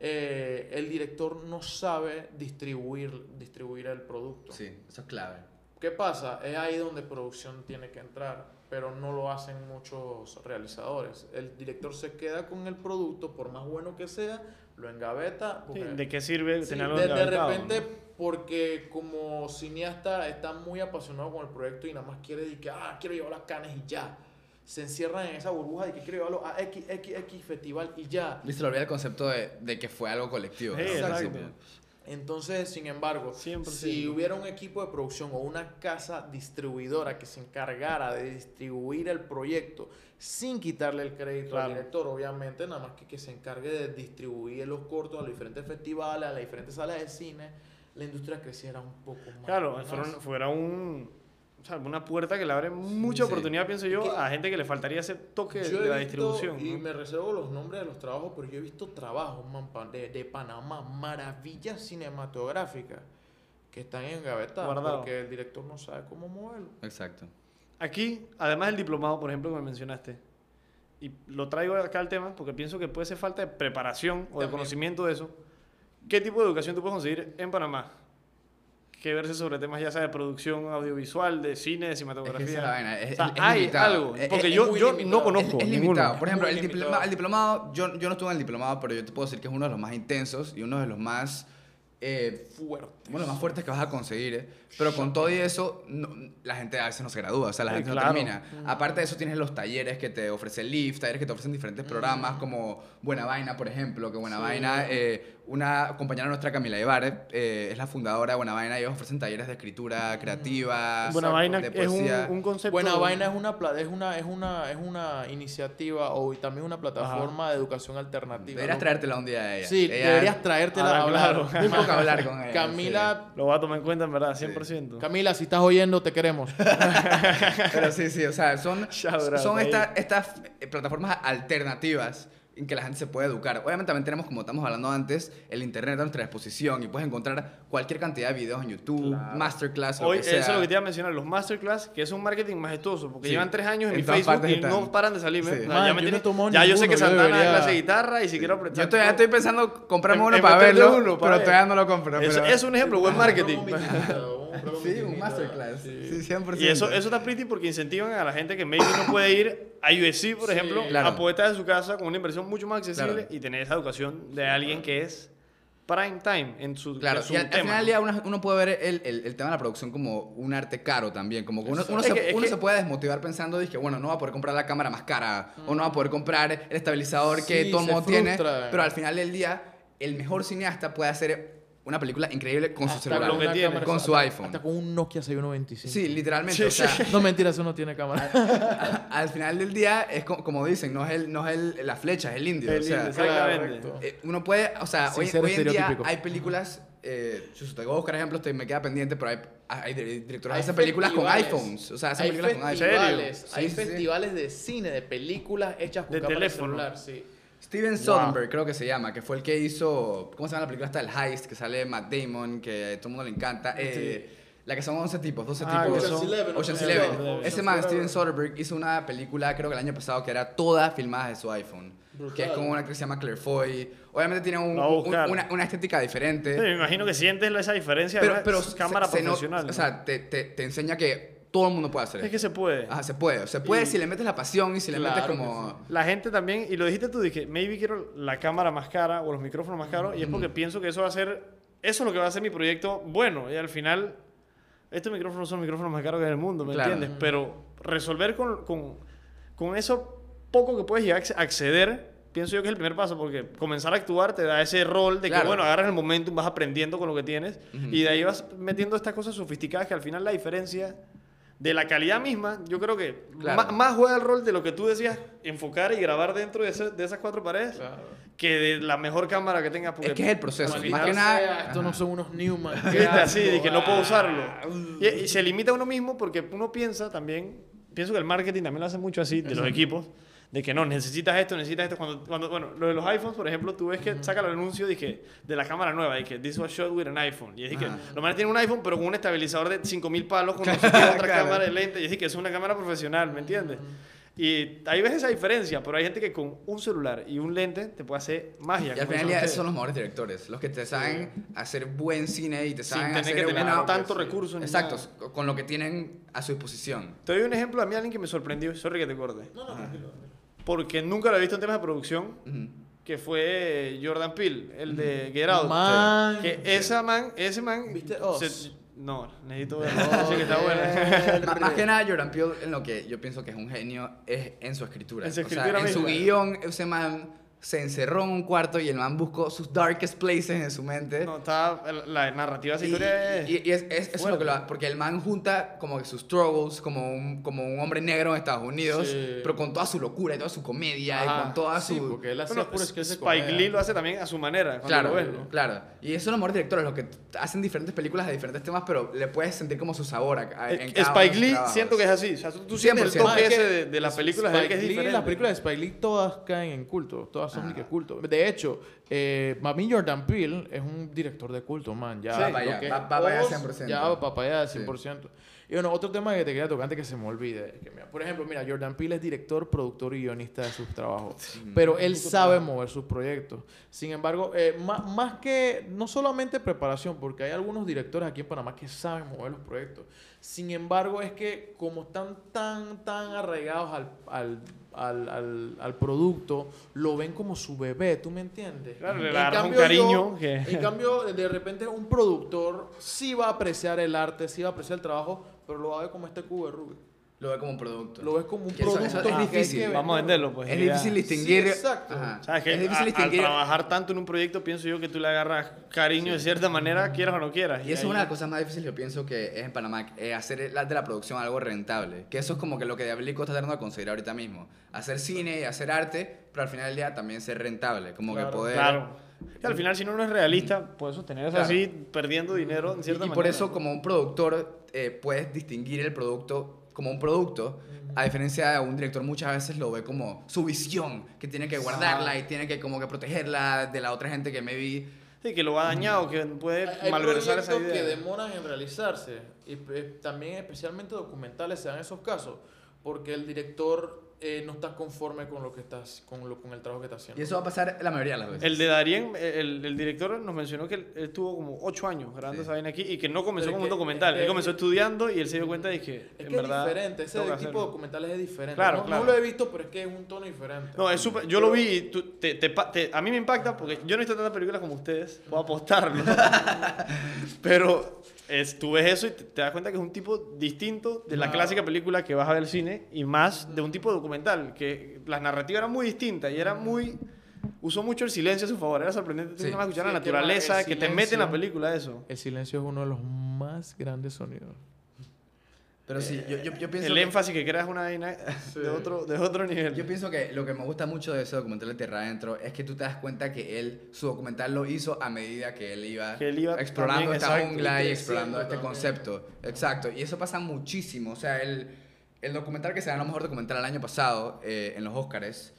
eh, el director no sabe distribuir, distribuir el producto. Sí, eso es clave. ¿Qué pasa? Es ahí donde producción tiene que entrar, pero no lo hacen muchos realizadores. El director se queda con el producto, por más bueno que sea, lo engaveta. Sí, ¿De qué sirve Sí, tenerlo de, de repente, no? porque como cineasta está muy apasionado con el proyecto y nada más quiere decir que, ah, quiero llevarlo a Cannes y ya. Se encierran en esa burbuja de que quiero llevarlo a X, X, X festival y ya. Y se le olvida el concepto de, de que fue algo colectivo. Sí, ¿no? exacto. Entonces, sin embargo, 100%. si hubiera un equipo de producción o una casa distribuidora que se encargara de distribuir el proyecto sin quitarle el crédito Claro. al director, obviamente, nada más que que se encargue de distribuir los cortos a los diferentes festivales, a las diferentes salas de cine, la industria creciera un poco más. Claro, fuera, un- sea, una puerta que le abre mucha Sí. oportunidad, pienso yo, a gente que le faltaría ese toque Yo de la visto, distribución. y ¿no? me reservo los nombres de los trabajos, pero yo he visto trabajos man, de, de Panamá, maravillas cinematográficas, que están engavetadas Guardado. porque el director no sabe cómo moverlo. Exacto. Aquí, además del diplomado, por ejemplo, que me mencionaste, y lo traigo acá al tema porque pienso que puede ser falta de preparación o de conocimiento de eso. ¿Qué tipo de educación tú puedes conseguir en Panamá? Que verse sobre temas ya sea de producción audiovisual, de cine, de Es que cinematografía. esa es la vaina. Es, O sea, es hay limitado. algo, porque es- yo, yo no conozco Es, es ninguno. limitado. Por ejemplo, el, diploma- el diplomado, yo, yo no estuve en el diplomado, pero yo te puedo decir que es uno de los más intensos y uno de los más eh, Fuerte. uno de los más fuertes que vas a conseguir. ¿eh? Pero con todo y eso, no- la gente a veces no se gradúa, o sea, la gente claro. no termina. Aparte de eso, tienes los talleres que te ofrece el LIF, talleres que te ofrecen diferentes programas, como Buena Vaina, por ejemplo, que Buena Sí. Vaina, eh, una compañera nuestra, Camila Ibar, eh, es la fundadora de Buena Vaina, ellos ofrecen talleres de escritura creativa, Buena vaina de es un, un concepto. Buena Vaina es una, es una, es una, es una iniciativa o también una plataforma de educación alternativa. Deberías ¿no? traértela un día a ella. Sí, Ella- deberías traértela a Ah, hablar. claro. Muy poco hablar con ella. Camila, Lo voy a tomar en cuenta, en verdad, 100%. Camila, si estás oyendo, te queremos. Pero sí, sí, o sea, son, son ahí. esta- estas eh, plataformas alternativas en que la gente se puede educar. Obviamente también tenemos, como estamos hablando antes, el internet a nuestra disposición y puedes encontrar cualquier cantidad de videos en YouTube, masterclass, lo Hoy, que sea. eso es lo que te iba a mencionar, los masterclass, que es un marketing majestuoso, porque Sí. llevan tres años en, En mi Facebook y están. no paran de salirme. Sí. O sea, Man, ya yo me no tiene- tomado ya yo sé que yo Santana da debería- clase de guitarra y si quiero apretar. Yo todavía estoy pensando comprarme uno en para verlo, uno para pero ver. todavía no lo compro. Eso pero- es un ejemplo, buen marketing. Sí, un masterclass. Sí, 100%. Y eso, eso está pretty porque incentivan a la gente que maybe no puede ir a USC, por Sí, ejemplo, claro. a poetas de su casa con una inversión mucho más accesible Claro. y tener esa educación de alguien que es prime time en su, Claro, en su y al, final del día uno, uno puede ver el, el- el tema de la producción como un arte caro también. Como que uno, uno, se, que- uno que- se puede desmotivar pensando, dije, bueno, no va a poder comprar la cámara más cara o no va a poder comprar el estabilizador que Sí, todo el mundo tiene. Pero al final del día, el mejor cineasta puede hacer una película increíble con su celular. lo que una tiene. cámara- Con su hasta- iPhone. Hasta con un Nokia 6125. Sí, literalmente. o sea, No mentira, eso no tiene cámara. al final del día, es co- como, dicen, no es, el, no es el- la flecha, es el indio. El o sea, indio, exactamente. Eh, uno puede, o sea, Sin hoy, en día hay películas, eh, si te voy a buscar ejemplos, te, me queda pendiente, pero hay, hay dir- directores que Hay hacen películas con iPhones, o sea, hacen hay películas con iPhones. festivales, ¿Serio? hay Sí, festivales de cine, de películas hechas con De cámara teléfono. celular, sí. Steven Soderbergh, creo que se llama, que fue el que hizo, ¿cómo se llama la película esta? El Heist, que sale Matt Damon, que a todo el mundo le encanta. Eh, La que son 11 tipos, 12 Ah, tipos. Ocean's Eleven, Ocean's Eleven. Eleven. Ese man. Steven Soderbergh, hizo una película, creo que el año pasado, que era toda filmada de su iPhone. Que es Brutal. como una que se llama Claire Foy. Obviamente tiene un- un- una, una estética diferente. Sí, me imagino que sientes esa diferencia pero de una pero cámara se- se no- profesional. ¿no? o sea, te, te, te enseña que todo el mundo puede hacer es eso. que se puede. Ajá, se puede. Se puede Y- si le metes la pasión y si le metes Claro que como... La gente también, y lo dijiste tú, dije, maybe quiero la cámara más cara o los micrófonos más caros, y es porque pienso que eso va a ser, eso es lo que va a hacer mi proyecto bueno, y al final, estos micrófonos son los micrófonos más caros que hay en el mundo, ¿me Claro. entiendes? Pero resolver con, con, con eso poco que puedes llegar a acce- acceder, pienso yo que es el primer paso, porque comenzar a actuar te da ese rol de Claro. que, bueno, agarras el momentum, vas aprendiendo con lo que tienes, y de ahí vas metiendo estas cosas sofisticadas que al final la diferencia de la calidad misma, yo creo que Claro. ma- más juega el rol de lo que tú decías, enfocar y grabar dentro de, ese- de esas cuatro paredes, que de la mejor cámara que tengas. Porque Es que es el proceso. Más que nada... estos no son unos Newman. Viste, así, de que no puedo usarlo. Ah, Y, y se limita a uno mismo porque uno piensa también, pienso que el marketing también lo hace mucho así, de los equipos, de que no, necesitas esto, necesitas esto. Cuando, cuando bueno, lo de los iPhones, por ejemplo, tú ves que saca el anuncio dije, de la cámara nueva, y que this was shot with an iPhone. Y es que Ajá. los manes tienen un iPhone, pero con un estabilizador de 5000 palos, con no otra Claro. cámara de lente. Y es que es una cámara profesional, ¿me entiendes? Y ahí ves esa diferencia, pero hay gente que con un celular y un lente te puede hacer magia. Y al final esos son los mejores directores, los que te saben hacer buen cine y te Sin saben tener hacer que tener una- tanto recurso ni Exacto, nada. con lo que tienen a su disposición. Te doy un ejemplo a mí, alguien que me sorprendió. Sorry que te corte. Porque nunca lo he visto en temas de producción. Que fue Jordan Peele, el de Get Out. Man. Que esa man, ese man... ¿Viste Oz? se- no, necesito verlo. Sí que está buena. Más, que nada, Jordan Peele, en lo que yo pienso que es un genio, es en su escritura. En su O sea, escritura en su guion, ese man se encerró en un cuarto y el man buscó sus darkest places en su mente. No, está... La narrativa esa Y, historia es... y- y es, es- eso es lo que lo ha- porque el man junta como que sus struggles como un, como un hombre negro en Estados Unidos, Sí. pero con toda su locura y toda su comedia y con toda su... Sí, porque él hacía Bueno, puro sketch de Spike. Lee lo hace también a su manera. Claro, lo ves, ¿no? claro. Y esos son los mejores directores, los que hacen diferentes películas de diferentes temas, pero le puedes sentir como su sabor a, a- en Eh, cada Spike Lee trabajos. siento que es así. O sea, tú, tú sientes el 100%. toque Es que ese de, de las películas de él que es Spike Lee, diferente. Las películas de Spike Lee todas caen en culto, todas son Ah. que culto. De hecho, eh, mí Jordan Peele es un director de culto, man. Ya, Sí. Allá, que Oz, 100%. Ya para allá Sí. 100%. Y bueno, otro tema que te quería tocar antes que se me olvide. que mira, por ejemplo, mira, Jordan Peele es director, productor y guionista de sus trabajos. Pero él sabe mover sus proyectos. Sin embargo, eh, ma- más, que no solamente preparación, porque hay algunos directores aquí en Panamá que saben mover los proyectos. Sin embargo, es que como están tan, tan arraigados al, al, al, al- al producto, lo ven como su bebé, ¿tú me entiendes? Claro, le un cambio, cariño yo- que- En cambio, de repente un productor sí va a apreciar el arte, sí va a apreciar el trabajo, pero lo va a ver como este cubo de Rubik. Lo ve como un producto. Lo ves como un Y eso- producto. eso es que que difícil. Vamos a venderlo, pues. es y ya. difícil distinguir... Sí, exacto. Ajá. ¿Sabes qué? Es difícil A- distinguir... Al trabajar tanto en un proyecto, pienso yo que tú le agarras cariño de cierta manera, quieras o no quieras. Y eso es una de las cosas más difíciles, yo pienso, que es en Panamá, eh, hacer la- de la producción algo rentable. Que eso es como que lo que Diablico está tratando de conseguir ahorita mismo. Hacer cine y hacer arte, pero al final del día también ser rentable. Como Claro. que poder... Claro. Que al final, si uno no es realista, puede sostenerse Claro. así, perdiendo dinero en Y, cierta y manera. por eso, como un productor, eh, puedes distinguir el producto como un producto, a diferencia de un director muchas veces lo ve como su visión, que tiene que guardarla y tiene que como que protegerla de la otra gente que maybe... Sí, que lo ha dañado, que puede Hay, hay malversar esa proyectos idea. que demoran en realizarse. Y eh, también, especialmente documentales, se dan esos casos. Porque el director eh, no está conforme con lo que estás, con, lo, con el trabajo que está haciendo. Y eso va a pasar la mayoría de las veces. El de Darien, el, el director nos mencionó que él, él estuvo como 8 años grabando Sí. esa vaina aquí y que no comenzó Pero como un es que- documental. él comenzó estudiando y él se dio cuenta de que, Es en que verdad. es diferente, ese tipo de documentales es diferente. Claro, no, no claro. lo he visto, pero es que es un tono diferente. No, es súper. Yo lo vi y tú- te- te- a mí me impacta porque yo no he visto tantas películas como ustedes, puedo apostarlo. Pero es, tú ves eso y te, te das cuenta que es un tipo distinto de la Ah. clásica película que vas a ver al cine y más de un tipo de documental, que las narrativas eran muy distintas y era muy. Usó mucho el silencio a su favor, era sorprendente. Sí. escuchar Sí, la que, naturaleza que te mete en la película, eso. El silencio es uno de los más grandes sonidos. Pero sí, yo, yo, yo pienso El que- énfasis que creas una vaina de, otro, de otro nivel. Yo pienso que lo que me gusta mucho de ese documental de Tierra Adentro es que tú te das cuenta que él, su documental lo hizo a medida que él iba, Que él iba explorando también, esta jungla y explorando este concepto. Exacto. Y eso pasa muchísimo. O sea, el, el documental que se ganó mejor documental el año pasado eh, en los Oscars es-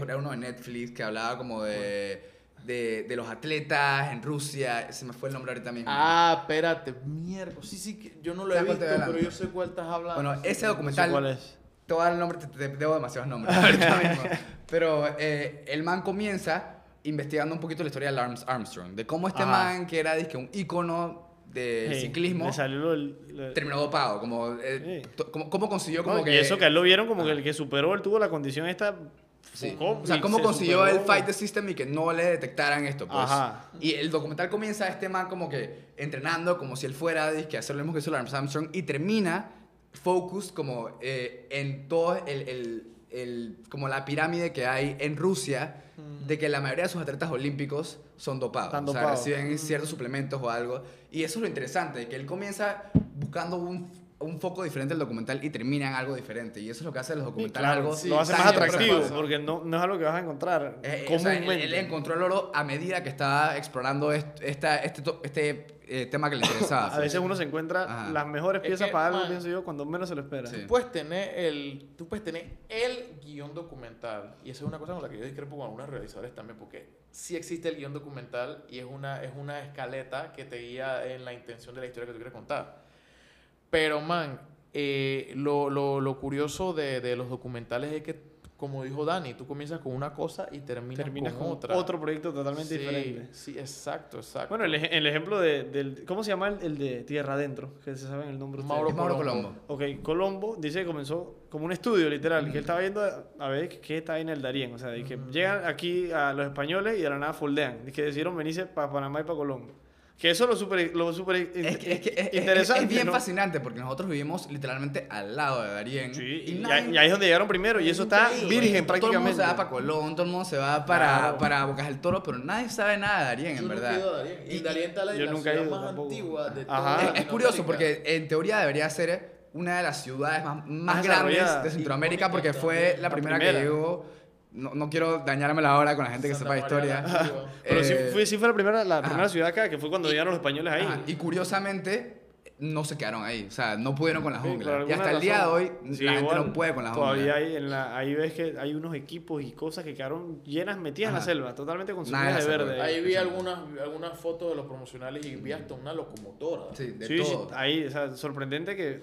era uno de Netflix que hablaba como de, de, de los atletas en Rusia. Se me fue el nombre ahorita mismo. Ah, espérate, mierda. Sí, sí, que yo no lo he ¿Sabes cuál visto, pero yo sé cuál estás hablando. Bueno, ese sí. No sé documental... cuál es. Te voy a dar el nombre, te, te debo demasiados nombres ahorita mismo. Pero eh, el man comienza investigando un poquito la historia de Lance Armstrong, de cómo este Ajá. man, que era dizque, un ícono del Sí, ciclismo, salió del- lo- terminó dopado. Como, eh, Sí. to- cómo, cómo consiguió como No, que... Y eso que a él lo vieron como que el que superó, él tuvo la condición esta. Sí. Foucault, O sea, cómo se consiguió superó. el fight the system y que no le detectaran esto, pues. Ajá. Y el documental comienza este man como que entrenando como si él fuera que hacer lo mismo que hizo Lance Armstrong y termina focus como eh, en todo el, el- el- como la pirámide que hay en Rusia de que la mayoría de sus atletas olímpicos son dopados. Están o sea, reciben ciertos suplementos o algo. Y eso es lo interesante, que él comienza buscando un, un foco diferente del documental y termina en algo diferente. Y eso es lo que hace los Sí, documentales claro, algo lo hace más atractivo porque no, no es algo que vas a encontrar Eh, o sea, él, comúnmente. él encontró el oro a medida que estaba explorando est- esta, este, este, eh, tema que le interesaba. A veces uno se encuentra Ajá. las mejores Es piezas que, para algo, man, pienso yo, cuando menos se lo espera. Sí. Tú puedes tener el, tú puedes tener el guion documental y esa es una cosa con la que yo discrepo con algunos realizadores también porque sí existe el guion documental y es una es una escaleta que te guía en la intención de la historia que tú quieres contar. Pero man, eh, lo, lo, lo curioso de, de los documentales es que como dijo Dani, tú comienzas con una cosa y terminas, Terminas con, con otra. otro proyecto totalmente Sí, diferente. Sí, exacto, exacto. Bueno, el, el ejemplo de, del... ¿Cómo se llama el, el de Tierra Adentro? Que se saben el nombre. Mauro Mauro Colombo. Colombo. Ok, Colombo dice que comenzó como un estudio literal, que él estaba viendo a, a ver qué está en el Darién. O sea, de que llegan aquí a los españoles y de la nada foldean. Y que decidieron venirse para Panamá y para Colombo. Que eso es lo súper lo super in- Es, que- es que es- es- interesante. es bien ¿no? fascinante porque nosotros vivimos literalmente al lado de Darien. Sí, y, nadie- ahí- y ahí es donde llegaron primero. Y eso está virgen Todo el mundo prácticamente. se va para Colón, todo el mundo se va para, Claro. para Bocas del Toro, pero nadie sabe nada de Darien, en verdad. Y, Y- Darién está la, yo la nunca he ciudad ido más tampoco. antigua de Ajá. toda Es, es curioso porque en teoría debería ser una de las ciudades más, más Más grandes de Centroamérica porque fue la La primera, primera. que llegó. No, no quiero dañármela ahora con la gente que Santa sepa historia. La. Pero sí, Eh, fue, sí fue la primera, la primera ajá. ciudad acá, que fue cuando llegaron los españoles ahí. Ajá, Y curiosamente, no se quedaron ahí. O sea, no pudieron con la Sí, jungla. por y hasta el día de hoy, Sí, la gente no puede con la Todavía jungla. hay, en la, ahí ves que hay unos equipos y cosas que quedaron llenas, metidas en la Ajá. selva, totalmente Nada consumidas de verde. Ahí vi algunas, algunas fotos de los promocionales y vi hasta una locomotora. Sí, de Sí, sí, todo. ahí, o sea, sorprendente que,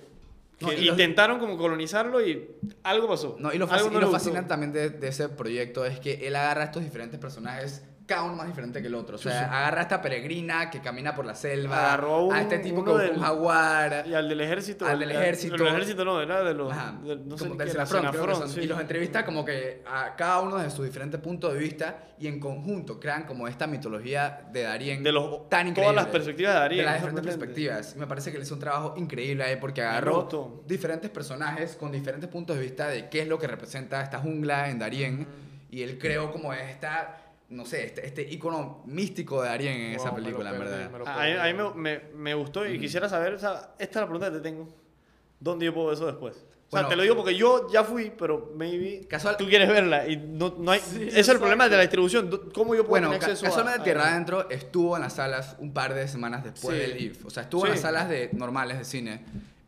que los- intentaron como colonizarlo y algo pasó. No, y lo, fasc- y lo fascinante también de, de ese proyecto es que él agarra a estos diferentes personajes, cada uno más diferente que el otro. O sea, agarra a esta peregrina que camina por la selva, Agarró a un- a este tipo del- un jaguar. Y al del ejército. Al del ejército. Del ejército no, era de los. Ajá, de- no sé del Senafrón, Senafrón, sí. Y los entrevista como que a cada uno desde su diferente punto de vista y en conjunto crean como esta mitología de Darien De los- tan increíble. todas las perspectivas de Darien, De las es diferentes perspectivas. Y me parece que le hizo un trabajo increíble ahí porque agarró diferentes personajes con diferentes puntos de vista de qué es lo que representa esta jungla en Darien. Y él creó como esta, no sé, este, este icono místico de Darien en esa Wow, película, en perdí, verdad. me A mí, a mí me, me, me gustó y quisiera saber, o sea, esta es la pregunta que te tengo. ¿Dónde yo puedo ver eso después? O sea, Bueno, te lo digo porque yo ya fui, pero maybe Casual- tú quieres verla y no, no hay... Sí, ese es el problema de la distribución. ¿Dó- ¿Cómo yo puedo Bueno, tener acceso a- casualmente a, Tierra Adentro estuvo en las salas un par de semanas después Sí. del IF. O sea, estuvo en las salas de, normales de cine.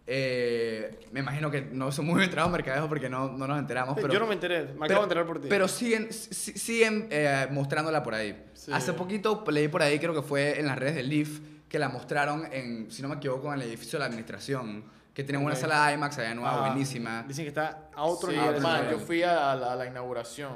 Eh, me imagino que no son muy entrados mercadejo porque no, no nos enteramos. Pero, yo no me enteré, me pero- acabo de enterar por ti. Pero siguen, si- siguen eh, mostrándola por ahí. Sí. Hace poquito leí por ahí, creo que fue en las redes del IF, que la mostraron en, si no me equivoco, en el edificio de la administración. Que tienen una Ok. sala IMAX allá nueva, Ah, buenísima. Dicen que está a otro Sí, nivel. man, yo fui a la, a la inauguración,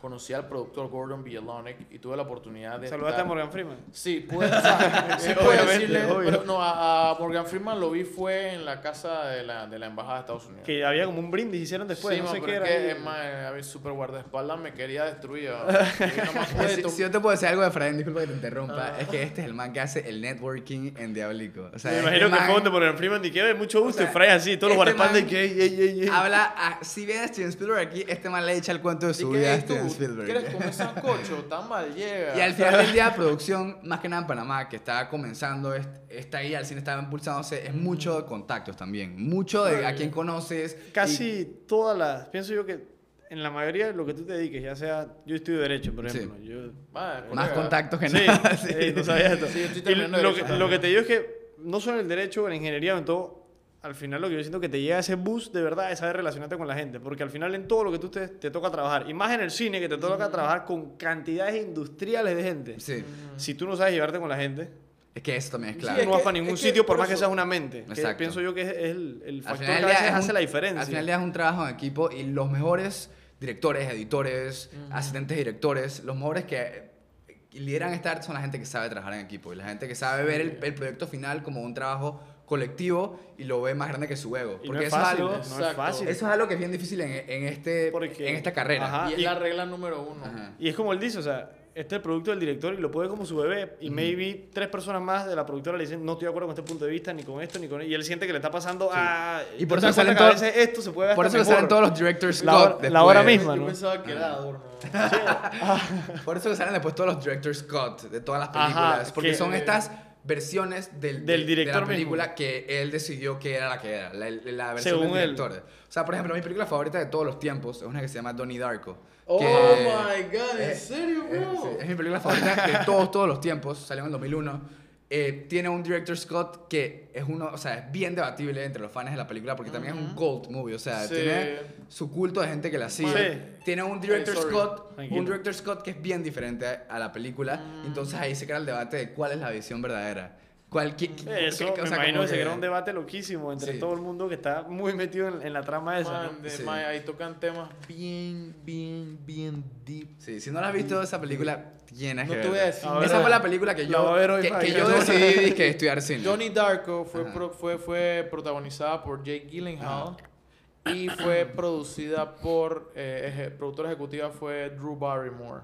conocí al productor Gordon Bielonic y tuve la oportunidad de. Saludaste a Morgan Freeman. Sí, pude, o sea, sí obviamente, decirle. pero no, a, a Morgan Freeman lo vi fue en la casa de la, de la embajada de Estados Unidos. Que había como un brindis hicieron después, sí, no sé qué era. es que, ahí. es más, a mi super guardaespaldas me quería destruir. ah. Si, yo te puedo decir algo de Efraín, disculpa que te interrumpa, Ah. es que este es el man que hace el networking en Diablico. O sea, me este imagino que man fue Morgan Freeman y que "Oye, mucho gusto O sea, y Fray así, todos los este guardaespaldas y que habla, a- si bien a Steven Spielberg aquí, este man le echa el cuento de ¿Y su vida Spielberg. ¿Quieres comer sancocho? Tan mal llega. Y al final del día, producción, más que nada en Panamá, que está comenzando, es- está ahí, al cine está impulsándose, es mucho de contactos también. Mucho de a quién conoces. Casi todas las, pienso yo que en la mayoría de lo que tú te dediques, ya sea, yo estudio Derecho, por Sí. ejemplo. Yo, Man, y más contactos que sí, nada. sí, no sabía esto. Sí, yo estoy Y lo, que, lo que te digo es que no solo en el Derecho, en la ingeniería, en todo, al final lo que yo siento que te llega ese boost de verdad es saber relacionarte con la gente, porque al final en todo lo que tú te, te toca trabajar, y más en el cine que te toca trabajar con cantidades industriales de gente, Sí, si tú no sabes llevarte con la gente, es que eso también es Sí, clave. es no vas que- para ningún que sitio por por más que seas una mente. Que Exacto. pienso yo que es, es el, el Al factor final que a veces hace un- la diferencia. Al final es un trabajo en equipo y los mejores directores, editores, asistentes directores, los mejores que lideran esta arte son la gente que sabe trabajar en equipo y la gente que sabe ver el, el proyecto final como un trabajo colectivo y lo ve más grande que su ego. Y no Porque es eso, fácil, es algo, no es fácil. eso es algo que es bien difícil en, en este, Porque- en esta carrera. Ajá. Y es y- la regla número uno. Ajá. Y es como él dice, o sea, este es el producto del director y lo puede como su bebé. Y maybe tres personas más de la productora le dicen, no estoy de acuerdo con este punto de vista, ni con esto, ni con... Y él siente que le está pasando a... Y por eso salen todos- esto se puede Por eso le salen todos los directors La cut hora- la hora misma. Yo ¿no? pensaba que era adorno. Por eso le salen después todos los directors cut de todas las Ajá, películas. porque que- son estas versiones del, Del de- director de la película mismo. que él decidió que era la que era, la, la versión Según del él. director. O sea, por ejemplo, mi película favorita de todos los tiempos es una que se llama Donnie Darko. Oh que- my god, ¿en eh, serio, eh, bro? sí, es mi película favorita de todos, todos los tiempos. Salió en el 2001. Eh, tiene un director Scott que es uno, o sea, es bien debatible entre los fans de la película porque también es un cult movie, o sea, Sí. tiene su culto de gente que la sigue. Sí. Tiene un director. Scott, Tranquilo. un director Scott que es bien diferente a, a la película, entonces ahí se crea el debate de cuál es la visión verdadera. Qué- Eso, qué- o me sea, imagino como que se que- crea un debate loquísimo entre Sí. todo el mundo que está muy metido en, en la trama esa. ¿no? Man, de- Sí. man, ahí tocan temas bien, bien, bien deep. Sí, si no la has visto esa película, tienes No que te voy a decir A ver, Esa fue la película que yo, hoy que, que que- yo decidí dizque, estudiar cine. Johnny Darko fue, Ajá. pro- fue, fue protagonizada por Jake Gyllenhaal y fue producida por, eh, eje- productora ejecutiva fue Drew Barrymore.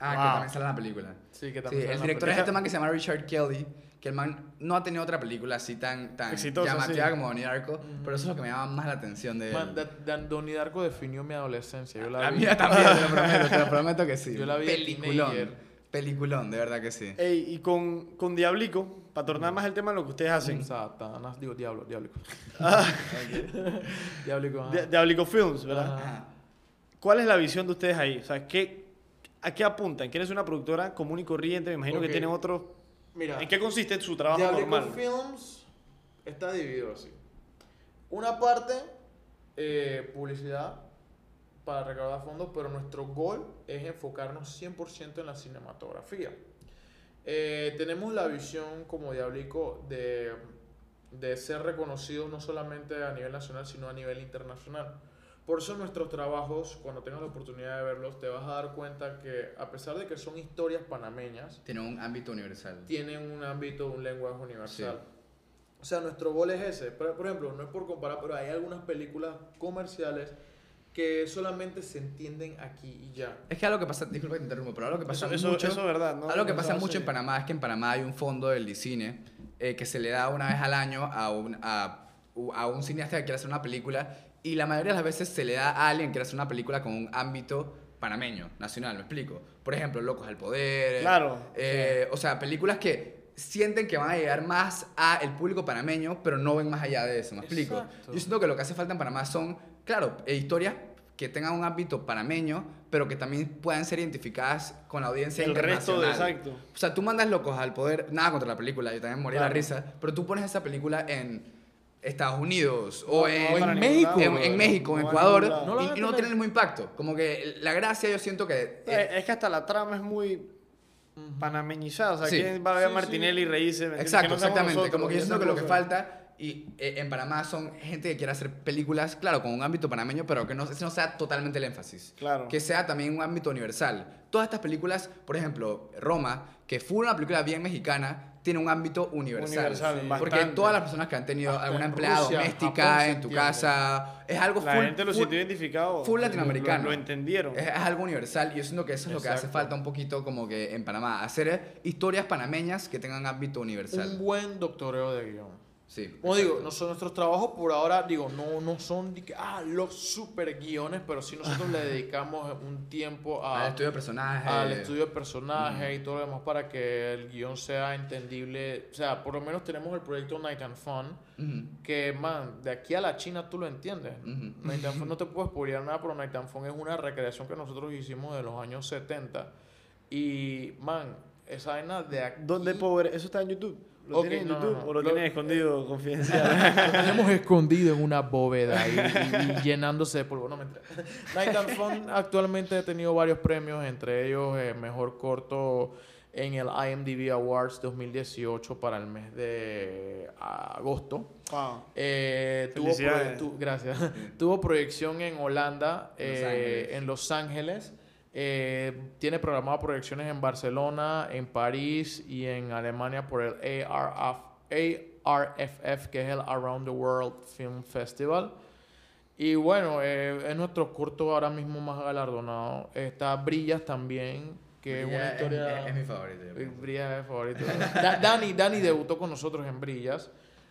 Ah, que Wow. también sale en la película. Sí, que Sí, también sale el en la director es este man que se llama Richard Kelly, que el man no ha tenido otra película así tan, tan Exitosa, llamativa sí. como Donnie Darko, pero eso es lo que me llama más la atención de él. Man, da- da- Donnie Darko definió mi adolescencia. Yo la La vi. mía también, te lo prometo, te lo prometo que sí. Yo la vi de Peliculón. Peliculón, de verdad que sí. Ey, y con, con Diablico, para tornar más el tema de lo que ustedes hacen. Satanás, digo, diablo, diablico. Ah, diablico. Di- Diablico Films, ¿verdad? Ajá. ¿Cuál es la visión de ustedes ahí? O sea, ¿qué, ¿a qué apuntan? ¿Quieren ser una productora común y corriente? Me imagino que tienen otro... Mira, ¿En qué consiste su trabajo Diablico normal? Films está dividido así. Una parte, eh, publicidad para recaudar fondos, pero nuestro gol es enfocarnos 100% en la cinematografía. Eh, tenemos la visión como Diablico de, de ser reconocidos no solamente a nivel nacional, sino a nivel internacional. Por eso nuestros trabajos, cuando tengas la oportunidad de verlos, te vas a dar cuenta que a pesar de que son historias panameñas, Tiene un ámbito universal. tienen un ámbito, un lenguaje universal. O sea, nuestro gol es ese. Por, por ejemplo, no es por comparar, pero hay algunas películas comerciales que solamente se entienden aquí y ya. Es que algo que pasa, disculpa que te interrumpo, pero algo que pasa Eso, eso, mucho... eso es verdad, ¿no? Algo que Eso pasa mucho en Panamá es que en Panamá hay un fondo del Licine eh, que se le da una vez al año a un, a, a un cineasta que quiere hacer una película y la mayoría de las veces se le da a alguien que quiere hacer una película con un ámbito panameño, nacional, me explico. Por ejemplo, Locos al Poder. Claro, eh, O sea, películas que sienten que van a llegar más a el público panameño, pero no ven más allá de eso, me explico. Exacto. Yo siento que lo que hace falta en Panamá son, claro, eh, historias que tengan un ámbito panameño, pero que también puedan ser identificadas con la audiencia El resto de, exacto. O sea, tú mandas locos al poder, nada contra la película, yo también morí de la Claro. risa, pero tú pones esa película en Estados Unidos o No, en, México, lado, en, México, en No Ecuador. No y, y no tener. tiene el mismo impacto. Como que la gracia yo siento que... Eh, Es que hasta la trama es muy panameñizada. O sea, Sí. ¿quién va a ver a Martinelli y. Exacto, exactamente. nosotros, como que yo siento que lo que falta y eh, en Panamá son gente que quiere hacer películas, claro, con un ámbito panameño, pero que no, ese no sea totalmente el énfasis. Claro. Que sea también un ámbito universal. Todas estas películas, por ejemplo, Roma, que fue una película bien mexicana, tiene un ámbito universal. Universal, Sí. Porque bastante. todas las personas que han tenido Hasta alguna empleada Rusia, doméstica Japón en tu casa, es algo La full, gente lo full- identificado. full latinoamericano. Lo, lo entendieron. es, es algo universal y yo siento que eso es lo que hace falta un poquito como que en Panamá, hacer historias panameñas que tengan ámbito universal. Un buen doctoreo de guion. Sí. Como digo, no son nuestros trabajos por ahora, digo, no, no son ah, los super guiones, pero sí nosotros le dedicamos un tiempo a, al estudio de personajes. al estudio de personajes y todo lo demás para que el guion sea entendible. O sea, por lo menos tenemos el proyecto Night and Fun, que, man, de aquí a la China tú lo entiendes. Night and Fun no te puedo spoilear nada, pero Night and Fun es una recreación que nosotros hicimos de los años 70. Y, man, esa vaina de aquí... ¿Dónde ver? ¿Eso está en YouTube? ¿Lo Ok, tienen en no, no, YouTube no. o lo, Lo- tienen escondido confidencial? Lo tenemos escondido en una bóveda y, y- y llenándose de polvo. No me Night and Fun actualmente ha tenido varios premios, entre ellos eh, Mejor Corto en el IMDb Awards 2018 para el mes de agosto. Wow. Eh, tuvo, tu- gracias. tuvo proyección en Holanda, Los eh, Ángeles. en Los Ángeles. Eh, tiene programado proyecciones en Barcelona, en París y en Alemania por el ARF, ARFF, que es el Around the World Film Festival. Y bueno, eh, es nuestro corto ahora mismo más galardonado. Está Brillas también, que es una Brilla historia... Es, es mi favorito. Brillas es favorito. Da- Dani, Dani debutó con nosotros en Brillas.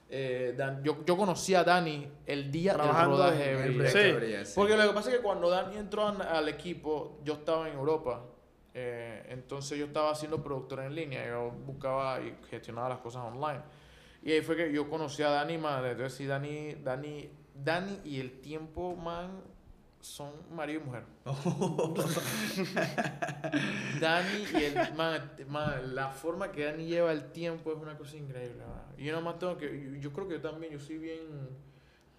Eh, Dan- yo, yo conocí a Dani el día Trabajando del rodaje en de El Sí. de Brilla, sí. Porque lo que pasa es que cuando Dani entró an- al equipo, yo estaba en Europa. Eh, entonces yo estaba haciendo productor en línea. Yo buscaba y gestionaba las cosas online. Y ahí fue que yo conocí a Dani, man. Entonces sí, Dani, Dani, Dani y el tiempo, man, son marido y mujer. Dani y el man, man, la forma que Dani lleva el tiempo es una cosa increíble. Y yo nada más tengo que, yo, yo creo que yo también, yo soy bien,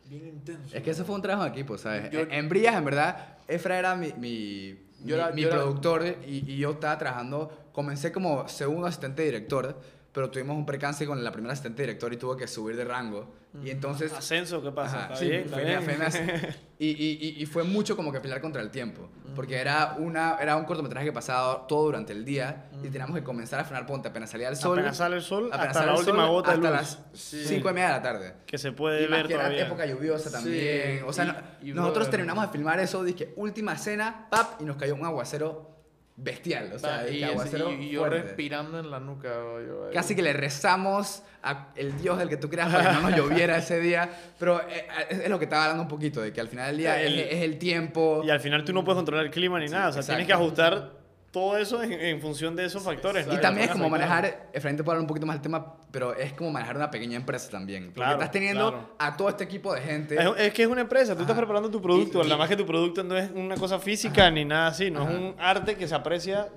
bien intenso. Es que eso fue un trabajo de equipo, ¿sabes? Yo- en, en Brillas, en verdad, Efra era mi, mi, Yo era- mi- yo era- productor y, y yo estaba trabajando, comencé como segundo asistente director, pero tuvimos un percance con la primera asistente director y tuve que subir de rango. Y entonces... Ascenso, ¿qué pasa? Ajá, Está sí, bien, está fue- bien. y, y, y- y fue mucho como que pelear contra el tiempo. Porque era, una, era un cortometraje que pasaba todo durante el día y teníamos que comenzar a frenar ponte apenas salía el sol. Apenas sale el sol, apenas hasta sale la el sol, última gota de hasta luz. las Sí. 5 y media de la tarde. Que se puede Y más ver que era todavía. época lluviosa Sí, también. O sea, y- no- y nosotros terminamos de filmar eso, dije, última escena, pap, y nos cayó un aguacero bestial. O sea, y, dije, ese- aguacero y- y yo fuerte. respirando en la nuca. yo. Casi que le rezamos a el Dios del que tú creas para que no nos lloviera ese día. Pero eh, es, es lo que estaba hablando un poquito, de que al final del día El- es, es el tiempo. Y al final tú no puedes controlar el clima ni nada. O sea, tienes que ajustar todo eso en, en función de esos factores. ¿no? Y también es como manejar, Efraín te puede hablar un poquito más del tema, pero es como manejar una pequeña empresa también. Porque Claro, estás teniendo claro. a todo este equipo de gente. Es, es que es una empresa, tú estás preparando tu producto, Y- nada más que tu producto no es una cosa física ni nada así, no es un arte que se aprecia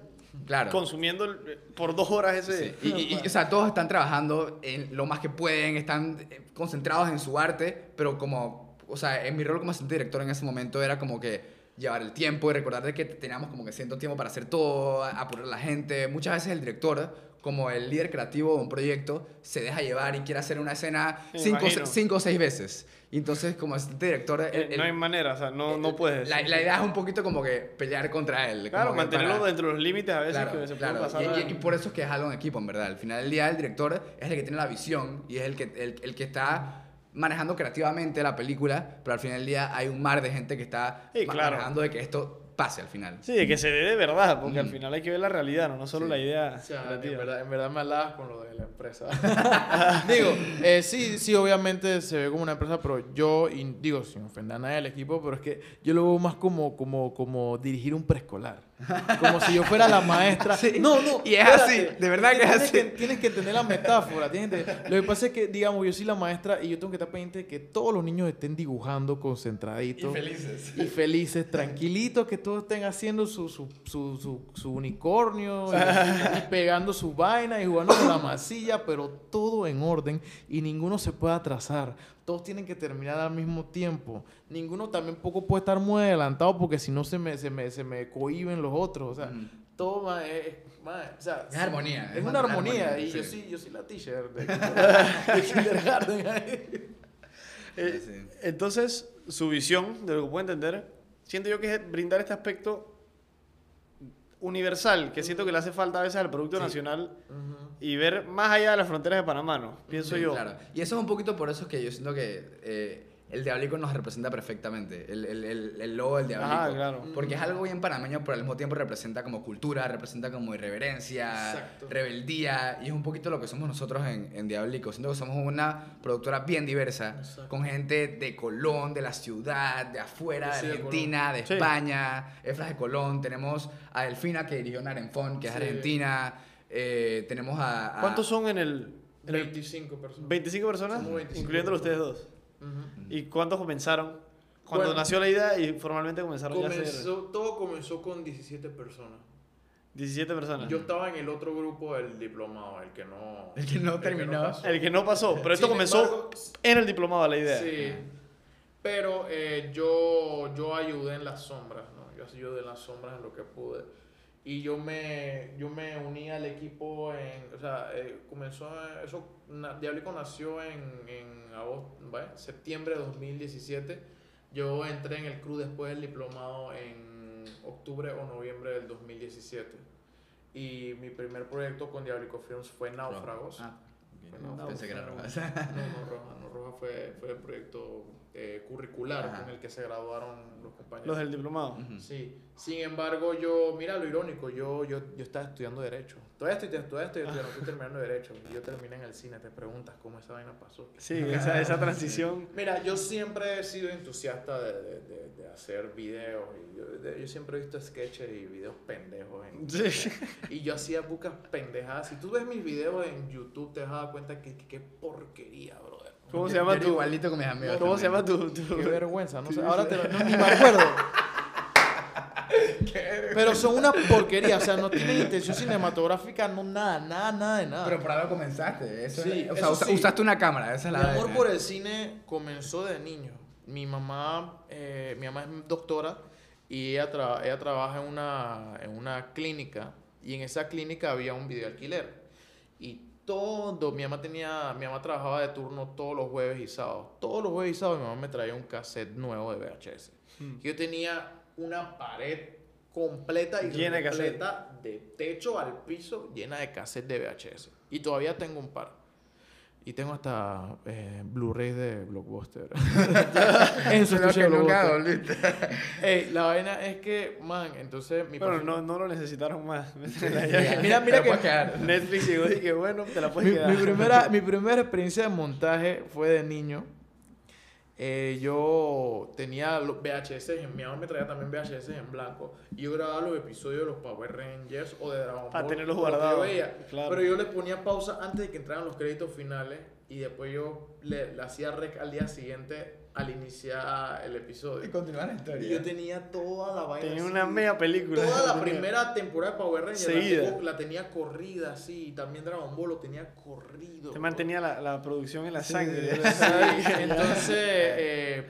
claro. consumiendo el- por dos horas ese... Sí, Y, y- y, o sea, todos están trabajando en lo más que pueden, están eh, concentrados en su arte, pero como, o sea, en mi rol como asistente director en ese momento era como que llevar el tiempo y recordar de que teníamos como que cierto tiempo para hacer todo, apurar a la gente. Muchas veces el director, como el líder creativo de un proyecto, se deja llevar y quiere hacer una escena cinco, cinco o seis veces. Y entonces, como asistente director, el- Eh, no el- hay manera, o sea, no, no puedes. la, la idea es un poquito como que pelear contra él. claro, mantenerlo para- dentro de los límites a veces Claro, que se claro. puede pasar. Y, y- y por eso es que es algo en equipo, en verdad. Al final del día, el director es el que tiene la visión y es el que, el, el que está manejando creativamente la película, pero al final del día hay un mar de gente que está Sí, claro. manejando de que esto pase al final. Sí, de que se dé de verdad, porque al final hay que ver la realidad, no, no solo Sí. la idea O sea, en verdad, en verdad me alabas con lo de la empresa. digo, eh, sí, sí, obviamente se ve como una empresa, pero yo, y digo, sin ofender a nadie del equipo, pero es que yo lo veo más como, como, como dirigir un preescolar. Como si yo fuera la maestra. Sí, No, no. y es así, de verdad que es tienes así. Que, tienes que entender la metáfora. Tienes que- lo que pasa es que, digamos, yo soy la maestra y yo tengo que estar pendiente de que todos los niños estén dibujando concentraditos. felices. Y felices, tranquilitos, que todos estén haciendo su, su, su, su, su unicornio y, y pegando su vaina y jugando con la masilla, pero todo en orden y ninguno se puede atrasar. Todos tienen que terminar al mismo tiempo. Ninguno también poco puede estar muy adelantado porque si no se me, se me, se me cohiben los otros. O sea, todo ma, es, ma, o sea, Es armonía, Es, es una armonía. armonía, y yo, sí. sí, yo soy la teacher de, de kindergarten. Eh, Sí. Entonces, su visión, de lo que puedo entender, siento yo que es brindar este aspecto universal, que siento que le hace falta a veces al producto Sí. nacional y ver más allá de las fronteras de Panamá, ¿no? Pienso Sí, yo. Claro. Y eso es un poquito por eso que yo siento que eh, el Diablico nos representa perfectamente. El, el, el, el logo del Diablico. Ah, claro. Porque es algo bien panameño, pero al mismo tiempo representa como cultura, representa como irreverencia, Exacto. rebeldía. Y es un poquito lo que somos nosotros en, en Diablico. Siento que somos una productora bien diversa, Exacto. con gente de Colón, de la ciudad, de afuera, Sí, de de Argentina, de Sí. España, Efras de Colón. Tenemos a Delfina, que dirigió Narenfón, que es Sí. argentina. Eh, tenemos a, a- ¿Cuántos son en el, en el 25 personas. 25 personas? Somos 25 incluyendo ustedes dos. ¿Y cuántos comenzaron? Cuando Bueno, nació la idea y formalmente comenzaron ya a ser Comenzó, todo comenzó con 17 personas. 17 personas. Yo estaba en el otro grupo del diplomado, el que no... El que no terminó. pasó. El que no pasó, pero esto Sin comenzó embargo, en el diplomado la idea. Sí. Pero eh, yo, yo ayudé en las sombras, ¿no? Yo ayudé en las sombras en lo que pude. Y yo me, yo me uní al equipo en... O sea, eh, comenzó... Eso, na- Diablico nació en, en agosto, ¿vale? septiembre de 2017. Yo entré en el crew después del diplomado en octubre o noviembre del 2017. Y mi primer proyecto con Diablico Films fue Náufragos. Ah, ok. No, Pensé que era roja. No, no, Roja, no, Roja fue, fue el proyecto eh, curricular Ajá. con el que se graduaron los compañeros. Los del diplomado. Ujú. Sí, sin embargo, yo, mira lo irónico, yo, yo, yo estaba estudiando Derecho. Todavía estoy, todavía estoy estudiando, estoy terminando Derecho. Y yo terminé en el cine, te preguntas cómo esa vaina pasó. Sí, esa, esa transición. Mira, yo siempre he sido entusiasta de, de, de, de hacer videos. Y yo, de- yo siempre he visto sketches y videos pendejos. en- Sí. y yo hacía bucas pendejadas. Si tú ves mis videos en YouTube, te vas a dar cuenta que, qué porquería, brother. ¿Cómo se llama tu Igualito con mis amigos. ¿Cómo se llama tu, tu- Qué vergüenza, no sé. Ahora te lo, no, ni me acuerdo. Pero son una porquería, o sea, no tienen intención cinematográfica, no nada, nada, nada de nada. Pero por algo comenzaste. Eso Sí, es- o sea, eso usa- sí. usaste una cámara, esa es Mi la amor vaina. por el cine comenzó de niño. Mi mamá, eh, mi mamá es doctora y ella, tra- ella trabaja en una, en una clínica y en esa clínica había un video alquiler. Y todo, mi mamá tenía, mi mamá trabajaba de turno todos los jueves y sábados. Todos los jueves y sábados mi mamá me traía un cassette nuevo de VHS. Yo tenía una pared completa y Llena de cassette. repleta de techo al piso llena de cassette de VHS. Y todavía tengo un par. Y tengo hasta eh, Blu-ray de Blockbuster. en su estuche que de nunca Blockbuster. Ey, la vaina es que, man, entonces mi Bueno, profe- no, no lo necesitaron más. Mira, mira que- quedar. Netflix llegó y que bueno, te la puedes mi, quedar. mi primera, mi primera experiencia de montaje fue de niño. Eh, yo tenía los VHS, en- mi mamá me traía también VHS en blanco. Y yo grababa los episodios de los Power Rangers o de Dragon Ball. Para tenerlos guardados, claro. Pero yo le ponía pausa antes de que entraran los créditos finales. Y después yo le, le hacía rec al día siguiente al iniciar el Y episodio. continúa la Y historia. yo tenía toda la vaina. Tenía así. una mega película. Toda la Tenía- primera temporada de Power Rangers la, Seguida. la tenía corrida, sí. Y también Dragon Ball lo tenía corrido. Te mantenía la, la producción en la Sí, sangre. sí. Entonces, eh,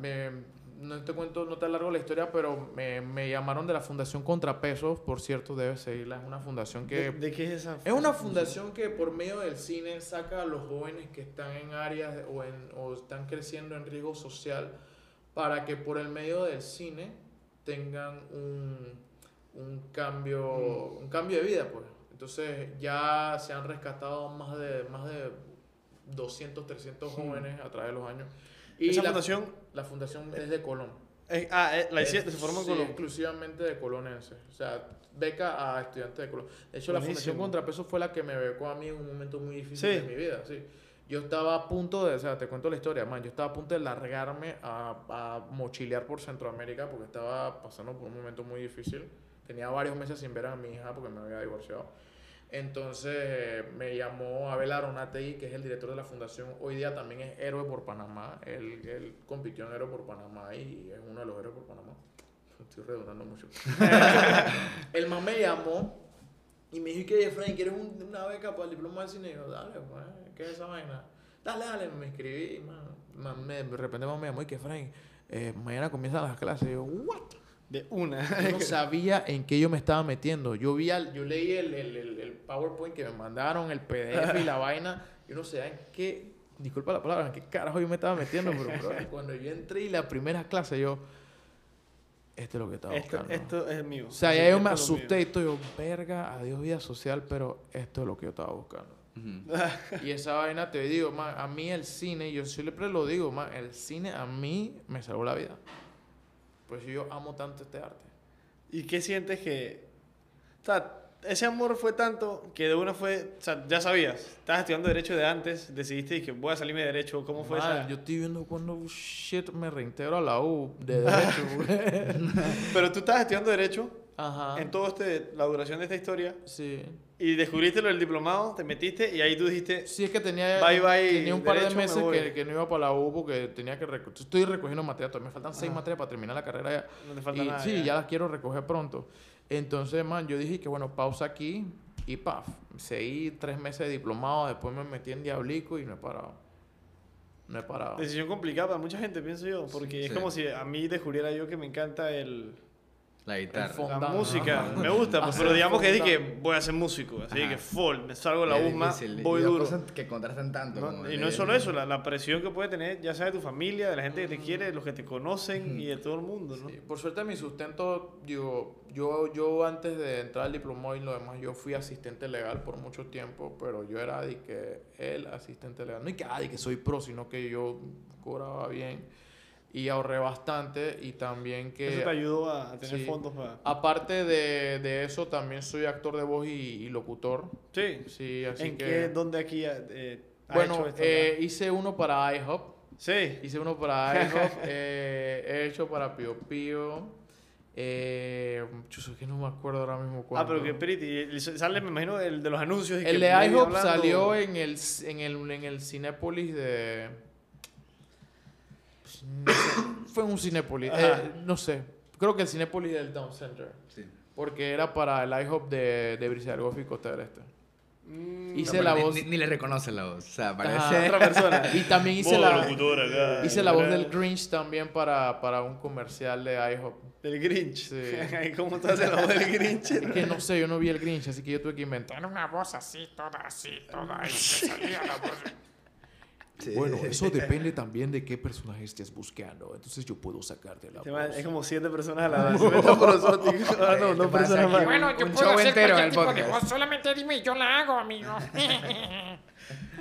me- no te cuento, no te largo la historia, pero me, me llamaron de la Fundación Contrapesos, por cierto, debes seguirla. Es una fundación que... ¿De, de qué es esa? Es una fundación que por medio del cine saca a los jóvenes que están en áreas o, en, o están creciendo en riesgo social para que por el medio del cine tengan un, un cambio un cambio de vida pues. Entonces ya se han rescatado más de más de 200 300 jóvenes a través de los años y Esa la fundación. la fundación es de Colón eh, ah, eh, la hiciste, se formó en Sí, Colón. exclusivamente de colonenses. O sea, beca a estudiantes de Colón. De hecho, la Fundación. Contrapeso fue la que me becó a mí en un momento muy difícil Sí. de mi vida. Sí. Yo estaba a punto de, o sea, te cuento la historia, man, yo estaba a punto de largarme a, a mochilear por Centroamérica porque estaba pasando por un momento muy difícil. Tenía varios meses sin ver a mi hija porque me había divorciado. Entonces me llamó Abel Aronategui, que es el director de la fundación. Hoy día también es héroe por Panamá. Él, él compitió en héroe por Panamá y es uno de los héroes por Panamá. Estoy redundando mucho. el man me llamó y me dijo que Efraín, ¿quieres un- una beca para el diploma de cine? Y yo, dale, pues, ¿qué es esa vaina? Dale, dale, me inscribí. Man, man, me, de repente me llamó y que Efraín, eh, mañana comienzan las clases. Y yo, ¿what? De una. Yo no sabía en qué yo me estaba metiendo. Yo vi al- yo leí el, el, el, el PowerPoint que me mandaron, el PDF y la vaina. Yo no sé en qué, disculpa la palabra, en qué carajo yo me estaba metiendo, pero bro, cuando yo entré y la primera clase, yo, esto es lo que estaba buscando. esto es mío. o sea, Sí, ya yo me asusté y todo, yo, verga, adiós vida social, pero esto es lo que yo estaba buscando. Ujú. Y esa vaina te digo, man, a mí el cine, yo siempre lo digo, man, el cine a mí me salvó la vida. Pues yo amo tanto este arte. ¿Y qué sientes que.? O sea, ese amor fue tanto que de una fue. O sea, ya sabías. Estabas estudiando Derecho de antes, decidiste que voy a salirme de Derecho. ¿Cómo fue Man, esa.? Yo estoy viendo cuando shit me reintegro a la U de derecho. Pero tú estabas estudiando Derecho Ajá. en todo este. La duración de esta historia. Sí. Y descubriste lo del diplomado, te metiste y ahí tú dijiste. Sí, es que tenía, Bye, bye, tenía un par derecho, de me meses voy. que, que no iba para la U porque tenía que reco- Estoy recogiendo materias, todavía me faltan seis materias para terminar la carrera ya. No te falta Y nada. sí, ya. ya las quiero recoger pronto. Entonces, man, yo dije que bueno, pausa aquí y paf. Seguí tres meses de diplomado, después me metí en Diablico y no he parado. No he parado. Decisión complicada para mucha gente, pienso yo. Porque es Sí. como si a mí descubriera yo que me encanta el. La guitarra. La música, me gusta, pues, pero digamos que dije que voy a ser músico, así Ajá. que full, me salgo de la y voy dos duro. cosas que contrastan tanto. ¿no? Y el- no es solo eso, la, la presión que puede tener, ya sea de tu familia, de la gente que te quiere, los que te conocen y de todo el mundo, ¿no? Sí, por suerte mi sustento, digo, yo, yo antes de entrar al diplomado y lo demás, yo fui asistente legal por mucho tiempo, pero yo era de que el asistente legal, no y que, ah, de que soy pro, sino que yo cobraba bien y ahorré bastante y también que... Eso te ayudó a, a tener sí. fondos para... Aparte de, de eso, también soy actor de voz y, y locutor. Sí. Sí, así ¿En que... qué, dónde aquí eh, bueno, hecho eh, hice uno para IHOP. sí. Hice uno para IHOP, eh, he hecho para Pio Pío, Eh, yo sé que no me acuerdo ahora mismo cuál. Ah, pero que Pretty. y Sale, me imagino, el de los anuncios. y que El de Lady IHOP hablando- salió en el, en el, en el Cinépolis de... no sé, fue un Cinépolis. Eh, no sé. Creo que el Cinépolis del Town Center. Sí. Porque era para el IHOP de, de del Golfo y Costa del Este. Mm, Hice No, la pero voz... Ni, ni le reconoce la voz. O sea, parece. Ajá. otra persona. Y también hice la, locutor acá. hice la voz del Grinch también para, para un comercial de IHOP. Del Grinch. Sí. ¿Cómo te hace la voz del Grinch? Es que no sé, yo no vi el Grinch, así que yo tuve que inventar. Tiene una voz así, toda así, toda ahí. que salía la voz. Sí. Bueno, eso depende también de qué personaje estés buscando. Entonces yo puedo sacarte la llama- voz. Es como siete personas a la vez. Ah, no, ¿Qué no pasa personas más. Bueno, yo Un puedo show hacer cualquier tipo de voz, solamente dime y yo la hago, amigo.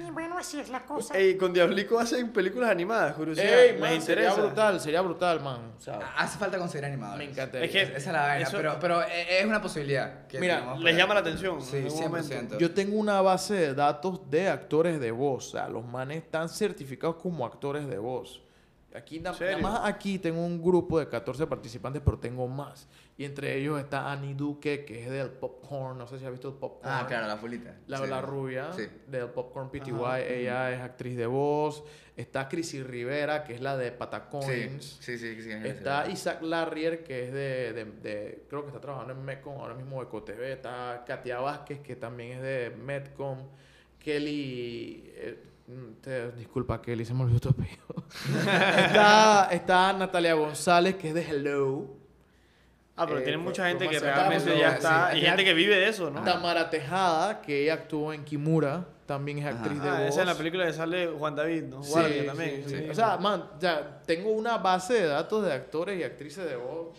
Y bueno, así es la cosa. Ey, con Diablico hacen películas animadas, curiosidad. Ey, me man, sería interesa. brutal, sería brutal, man. O sea, Hace falta conseguir animadores. me encantaría. Es que- Esa es la vaina, Eso- pero, pero es una posibilidad. que Mira, Les para- llama la atención. Sí, en algún 100%. momento. Yo tengo una base de datos de actores de voz. O sea, los manes están certificados como actores de voz. Aquí, na- ¿Serio? nada más aquí tengo un grupo de 14 participantes, pero tengo más. Y entre ellos está Annie Duque, que es del Popcorn. No sé si has visto el Popcorn. Ah, claro, la fulita. La, Sí. la rubia Sí. del Popcorn PTY, Ajá. ella es actriz de voz. Está Chrissy Rivera, que es la de Patacoins. sí, sí. sí, sí, Está sí. Isaac Larrier, que es de, de- de- creo que está trabajando en Metcom, ahora mismo de TV. Está Katia Vázquez, que también es de Metcom. Kelly, eh, te- disculpa Kelly, se me olvidó tu apellido. está, está Natalia González, que es de Hello. Ah, pero Eh, tienen fue- mucha gente que realmente sí, ya sí, está. al Y gente que vive de eso, ¿no? Tamara Tejada, que ella actuó en Kimura, también es actriz de Ah, voz. esa es la película que sale Juan David, ¿no? Sí, Guardia sí, también. sí. sí. O sea, man, ya tengo una base de datos de actores y actrices de voz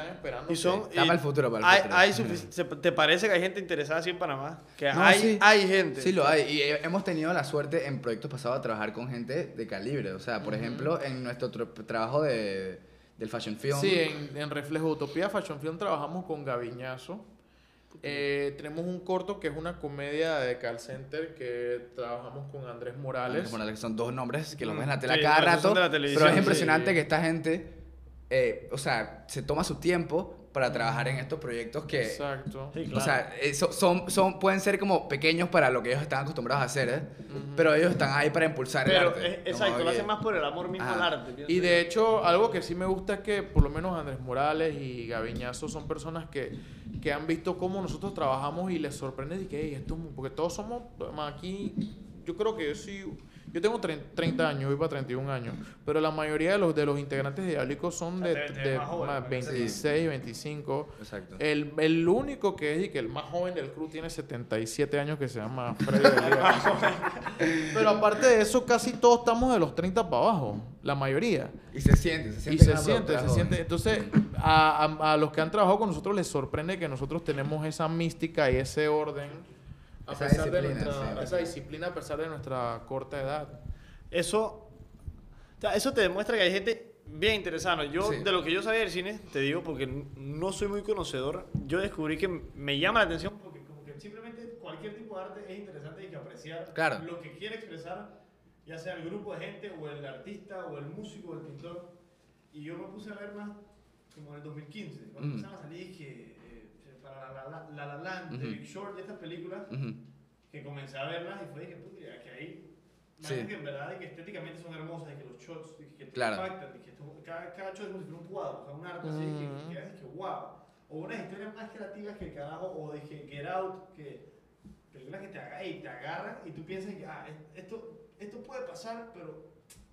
están esperando. y son. que- Está y para el futuro, para el hay- futuro. hay sufic- se- ¿Te parece que hay gente interesada así en Panamá? Que No, hay, sí. hay gente. Sí, lo hay. Y eh, hemos tenido la suerte en proyectos pasados de trabajar con gente de calibre. O sea, por ejemplo, en nuestro tra- trabajo de, del Fashion Film. Sí, en, en Reflejo Utopía Fashion Film trabajamos con Gaviñazo. Eh, tenemos un corto que es una comedia de call center que trabajamos con Andrés Morales. Andrés Morales, que son dos nombres que lo Mm, ven en la tele sí, cada rato. pero es sí. impresionante que esta gente, eh, o sea, se toma su tiempo para trabajar en estos proyectos que, Exacto. Sí, o claro. sea, eh, so- son, son, pueden ser como pequeños para lo que ellos están acostumbrados a hacer, ¿eh? pero ellos están ahí para impulsar el arte. es- exacto, lo hacen más por el amor mismo Ajá. al arte. Y de hecho, algo que sí me gusta es que por lo menos Andrés Morales y Gaviñazo son personas que, que han visto cómo nosotros trabajamos y les sorprende y que "Ey, esto, es muy-", porque todos somos aquí, yo creo que yo sí, yo tengo tre- 30 años, voy para 31 años, pero la mayoría de los, de los integrantes de Diabólico son de, de más joven, más ¿no? 26, 25. Exacto. El, el único que es y que el más joven del crew tiene 77 años que se llama Freddy. Pero aparte de eso, casi todos estamos de los 30 para abajo, la mayoría. Y se siente, se Y siente. se una siente, productora se joven. siente. Entonces, a, a- a los que han trabajado con nosotros les sorprende que nosotros tenemos esa mística y ese orden. A Esa pesar de disciplina, nuestra, sí. esa disciplina a pesar de nuestra corta edad. Eso, o sea, eso te demuestra que hay gente bien interesada. ¿no? Yo, Sí. de lo que yo sabía del cine, te digo, porque no soy muy conocedor, yo descubrí que me llama la atención porque como que simplemente cualquier tipo de arte es interesante y que apreciar Claro. lo que quiere expresar, ya sea el grupo de gente, o el artista, o el músico, o el pintor. Y yo me puse a ver más como en el 2015, cuando Ujú. empezaron a salir que La La, la, La Land, The Ujú. Big Short y estas películas, Ujú. que comencé a verlas y fue que, puta, que hay Sí. que en verdad de que estéticamente son hermosas, de que los shots, de que te Claro. impactan, de que esto- cada, cada shot es como si fuera un cuadro, o sea, un arte así, Mm. que, que haces que wow. O unas historias más creativas que el carajo, o de que Get Out, que películas que te, ey, te agarran y tú piensas que ah, es- esto, esto puede pasar, pero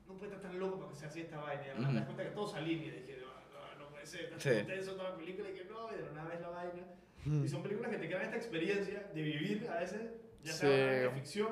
no puede estar tan loco para que sea así esta vaina. Y además te das cuenta que todo se alinea, y dije, no, no, no puede ser, está Sí. tenso toda la película y que no, y de nada ves la vaina. Y son películas que te crean esta experiencia de vivir a veces, ya sea Sí. una ficción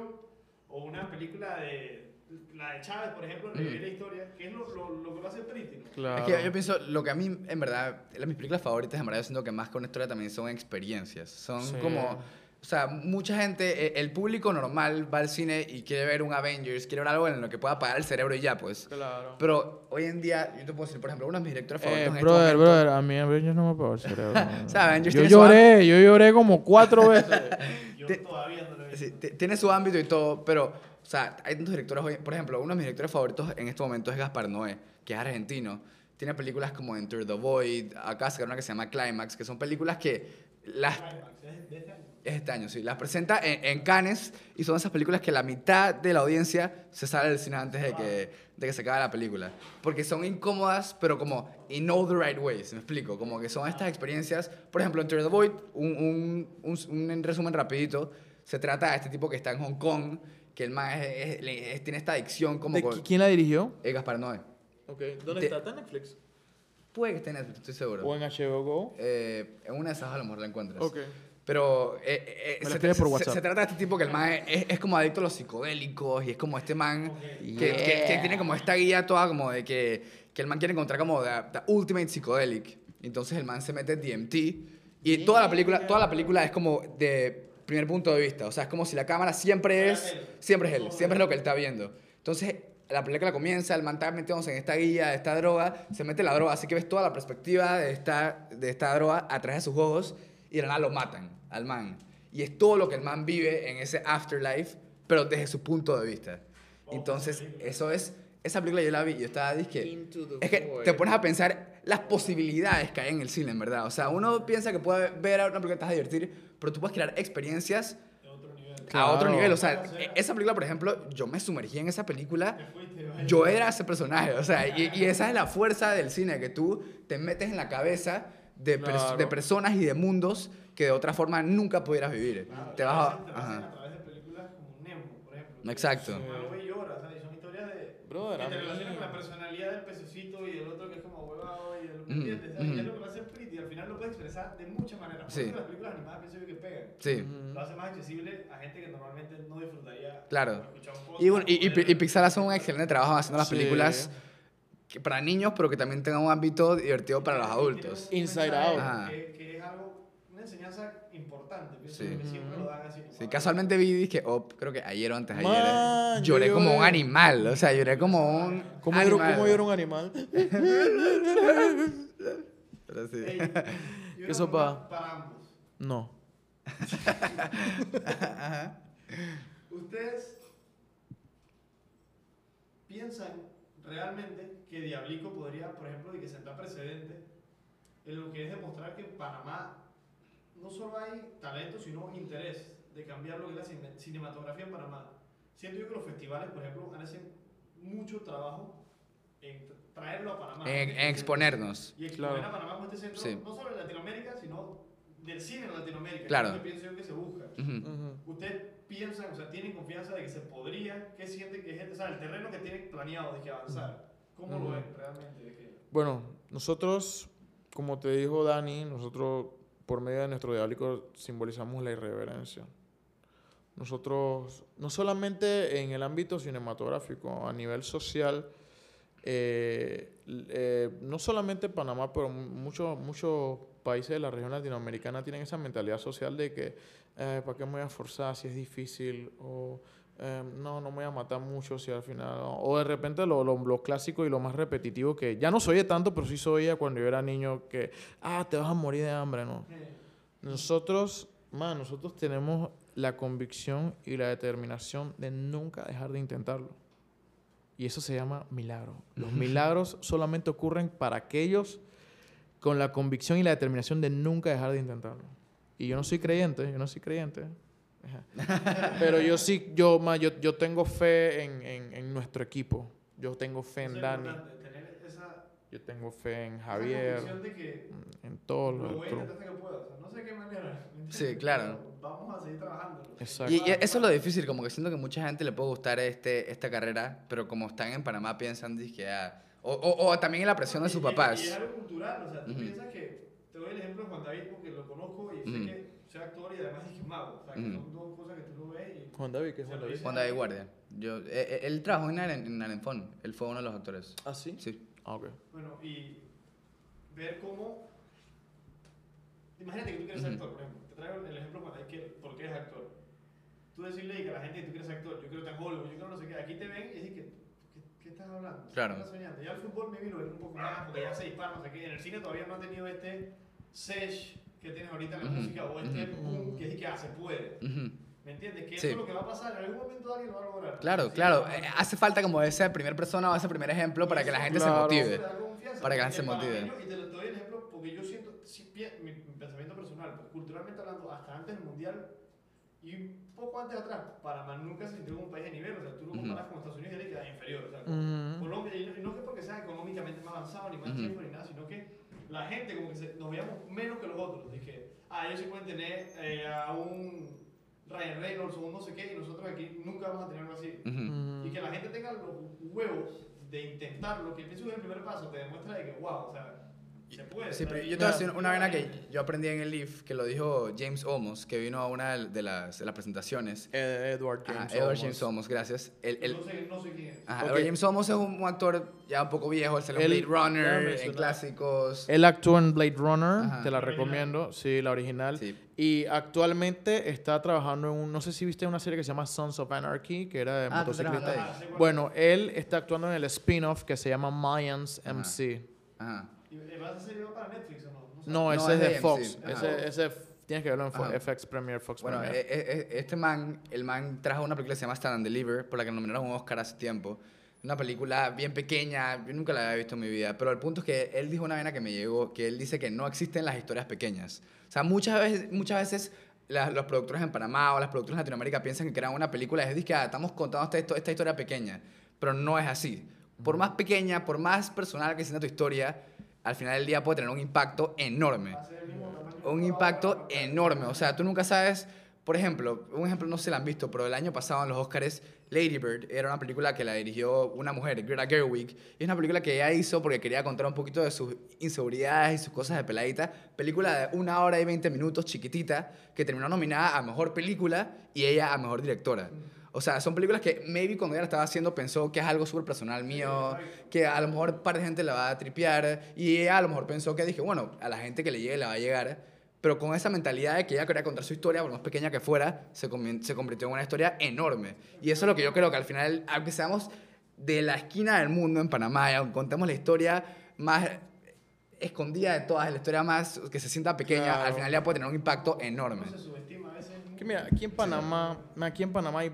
o una película de. La de Chávez, por ejemplo, revivir Ujú. la historia, que es lo, lo, lo que lo hace Pretty. ¿no? Claro. Es que yo pienso, lo que a mí, en verdad, las mis películas favoritas, en verdad, yo siento que más que una historia también son experiencias. Son Sí. como, o sea, mucha gente, eh, el público normal va al cine y quiere ver un Avengers, quiere ver algo en lo que pueda apagar el cerebro y ya, pues. Claro. Pero hoy en día, yo te puedo decir, por ejemplo, uno de mis directores Eh, favoritos en este brother, momento- brother, a mí Avengers no me apagó el cerebro. O sea, Avengers yo tiene su lloré, yo lloré como cuatro veces. Yo todavía no lo he visto. Tiene su ámbito y todo, pero, o sea, hay tantos directores hoy. Por ejemplo, uno de mis directores favoritos en este momento es Gaspar Noé, que es argentino. Tiene películas como Enter the Void, acá sacaron una que se llama Climax, que son películas que las... Es este año, sí. Las presenta en, en Cannes y son esas películas que la mitad de la audiencia se sale del cine antes de que, de que se acabe la película. Porque son incómodas, pero como in all the right ways, me explico. Como que son estas experiencias, por ejemplo, Enter the Void, un, un, un, un resumen rapidito, se trata de este tipo que está en Hong Kong, que el man es- es- es- tiene esta adicción como... ¿De con- qui- ¿Quién la dirigió? eh, Gaspar Noé. Ok, ¿dónde Te- está? ¿Está en Netflix? Puede que esté en Netflix, estoy seguro. ¿O en HBO Go? Eh, en una de esas a lo mejor la encuentras. Ok. Pero eh, eh, se, se- WhatsApp. se trata de este tipo que el man es, es como adicto a los psicodélicos y es como este man que, que- que tiene como esta guía toda como de que, que el man quiere encontrar como the, the ultimate psychedelic. Entonces el man se mete DMT y toda la película, toda la película es como de primer punto de vista. O sea, es como si la cámara siempre es, siempre es él, siempre es lo que él está viendo. Entonces la película comienza, el man está metiéndose en esta guía, de esta droga, se mete la droga, así que ves toda la perspectiva de esta, de esta droga a través de sus ojos y de nada lo matan al man. Y es todo lo que el man vive en ese afterlife, pero desde su punto de vista. Entonces, eso es, esa película yo la vi y yo estaba, the es que te pones a pensar las posibilidades que hay en el cine, en verdad. O sea, uno piensa que puede ver a una película que te vas a divertir, pero tú puedes crear experiencias a otro Claro. nivel. O sea, e- esa película, por ejemplo, yo me sumergí en esa película. Yo era ese personaje. O sea, y, y esa es la fuerza del cine, que tú te metes en la cabeza de, pers- Claro. de personas y de mundos que de otra forma nunca pudieras vivir. te vas a... Ajá. a través de películas como Nemo, por ejemplo. Exacto. Y llora, ¿sabes? Y son historias de. Brother, te relacionan con la personalidad del pececito y del otro que es como huevado y del Ujú, ¿entiendes? ¿sabes? Y es lo que lo hace pretty. Al final lo puedes expresar de muchas maneras. Por Sí. eso las películas animadas pienso yo que pegan. Sí. Lo hace más accesible a gente que normalmente no disfrutaría. Claro. escuchar un podcast Y, bueno, y, y, o y Pixar hace un excelente trabajo haciendo las Sí. películas para niños, pero que también tengan un ámbito divertido para los adultos. Inside Out. Ajá. Que, que es algo, una enseñanza importante. Pienso Sí. siempre lo dan así. Sí, casualmente vi que, oh, creo que ayer o antes de ayer, Man, yo lloré como un lloré. animal. O sea, lloré como un. ¿Cómo animal. ¿Cómo era un animal? Pero sí. Ey, y una ¿Qué sopa? Para ambos. No. ¿Ustedes piensan realmente que Diablico podría, por ejemplo, y que sentar precedente en lo que es demostrar que Panamá no solo hay talento, sino interés de cambiar lo que es la cine- cinematografía en Panamá? Siento yo que los festivales, por ejemplo, han hecho mucho trabajo en traerlo a Panamá. En, en exponernos. Y exponer Claro. a Panamá como este centro, Sí. no solo de Latinoamérica, sino del cine en Latinoamérica. Claro. Es lo que pienso yo que se busca. ¿Ustedes piensan, o sea, tienen confianza de que se podría, qué sienten que es, o sea, el terreno que tienen planeado de que avanzar? ¿Cómo lo ven realmente? De que, Bueno, nosotros, como te dijo Dani, nosotros por medio de nuestro diabólico simbolizamos la irreverencia. Nosotros, no solamente en el ámbito cinematográfico, a nivel social, eh, eh, no solamente Panamá, pero mu- muchos muchos países de la región latinoamericana tienen esa mentalidad social de que, eh, ¿para qué me voy a forzar si es difícil? O, eh, no, no me voy a matar mucho si al final... no". O de repente lo, lo, lo clásico y lo más repetitivo que ya no soy de tanto, pero sí soy cuando yo era niño que, ah, te vas a morir de hambre, ¿no? Nosotros, man, nosotros tenemos la convicción y la determinación de nunca dejar de intentarlo. Y eso se llama milagro. Los milagros solamente ocurren para aquellos con la convicción y la determinación de nunca dejar de intentarlo. Y yo no soy creyente, yo no soy creyente. Pero yo sí, yo, ma, yo, yo tengo fe en, en, en nuestro equipo. Yo tengo fe en Dani. esa, Yo tengo fe en Javier. de que En todos lo que pueda. O sea, no sé qué manera. Sí, claro. Vamos a seguir trabajando. Exacto. Y, y eso es lo difícil, como que siento que mucha gente le puede gustar este, esta carrera, pero como están en Panamá piensan que ah, o, o, o también en la presión de sus Y- y- Y es papás. algo cultural, o sea, tú Ujú. piensas que, te doy el ejemplo de Juan David porque lo conozco y sé Ujú. que soy actor y además es que es mago. O sea, que Ujú. son dos cosas que tú lo ves y... Juan David, ¿qué es Juan David? Juan David. Guardia. Yo, eh, eh, él trabajó en, Aren- en Arenfón, él fue uno de los actores. ¿Ah, sí? Sí. Ah, ok. Bueno, y ver cómo. Imagínate que tú quieres ser Ujú. actor, por ejemplo. Te traigo el ejemplo para que, por qué eres actor. Tú decirle que a la gente que tú quieres ser actor, yo quiero estar en Hollywood, yo quiero no sé qué. Aquí te ven y dicen que. ¿Qué, qué estás hablando? Claro. ¿Qué estás soñando? Ya el fútbol me vino un poco más porque ya se dispara, no sé qué. En el cine todavía no ha tenido este sesh que tienes ahorita en la Ujú, música o este boom que es que ah, se puede. ¿Me entiendes? Que Sí. eso es lo que va a pasar. En algún momento alguien lo va a lograr. Claro, Sí, claro. eh, hace falta como esa primera persona o ese primer ejemplo para que la gente Claro. se motive. para que la gente se motive. Y te lo doy el ejemplo porque yo siento, si mi, mi pensamiento personal, pues, culturalmente hablando, hasta antes del mundial y un poco antes de atrás, Panamá nunca se sintió como un país de nivel. O sea, tú lo comparas con Estados Unidos y le queda inferior. O sea, con Ujú. Colombia, y no, y no que porque sea económicamente más avanzado, ni más tiempo, ni nada, sino que la gente como que se- nos veíamos menos que los otros. Dije, ah, ellos sí pueden tener eh, a un Ryan Reynolds o un no sé qué, y nosotros aquí nunca vamos a tener algo así. Ujú. Y que la gente tenga los huevos de intentarlo, que pienso que es el primer paso, te demuestra de que, wow, o sea, se puede. Sí, pero yo te voy a decir una vaina que yo aprendí en el Leaf, que lo dijo James Olmos, que vino a una de las, de las presentaciones. Ed- Edward Ajá, James. Edward Olmos. James Olmos, gracias. El, el- no, sé, no sé quién es. ajá, Ok. Edward James Olmos es un, un actor ya un poco viejo, en Él- Blade Runner, en clásicos. Él actuó en Blade Runner, Ajá. te la La original. recomiendo, sí, la original. Sí. Y actualmente está trabajando en un, no sé si viste una serie que se llama Sons of Anarchy, que era de Ah, motociclistas. Bueno, él está actuando en el spin-off que se llama Mayans Ajá. MC. Ajá. ¿Y ¿Vas a hacer para Netflix o no? No. No, ese es es de Fox. Ese, ese tienes que verlo en Fo- Ajá. FX Premier, Fox Bueno, Premier. eh, eh, eh, este man, el man trajo una película que se llama Stand and Deliver, por la que nominaron un Oscar hace tiempo. Una película bien pequeña, yo nunca la había visto en mi vida, pero el punto es que él dijo una vaina que me llegó, que él dice que no existen las historias pequeñas. O sea, muchas veces, muchas veces la- los productores en Panamá o las productoras en Latinoamérica piensan que crean una película y es que ah, estamos contando esta, esta historia pequeña, pero no es así. Por más pequeña, por más personal que sea tu historia, al final del día puede tener un impacto enorme un impacto enorme. O sea, tú nunca sabes, por ejemplo, un ejemplo no se lo han visto, pero el año pasado en los Oscars, Lady Bird era una película que la dirigió una mujer, Greta Gerwig. Y es una película que ella hizo porque quería contar un poquito de sus inseguridades y sus cosas de peladita. Película de una hora y 20 minutos, chiquitita, que terminó nominada a Mejor Película y ella a Mejor Directora. O sea, son películas que maybe cuando ella la estaba haciendo pensó que es algo súper personal mío, que a lo mejor un par de gente la va a tripear y ella a lo mejor pensó que dije, bueno, a la gente que le llegue le va a llegar, pero con esa mentalidad de que ella quería contar su historia, por más pequeña que fuera, se, se convirtió en una historia enorme. Y eso es lo que yo creo que al final, aunque seamos de la esquina del mundo en Panamá y aunque contemos la historia más escondida de todas, la historia más que se sienta pequeña, Claro. al final ya puede tener un impacto enorme. No se subestima a veces. Que mira, aquí en Panamá, aquí en Panamá hay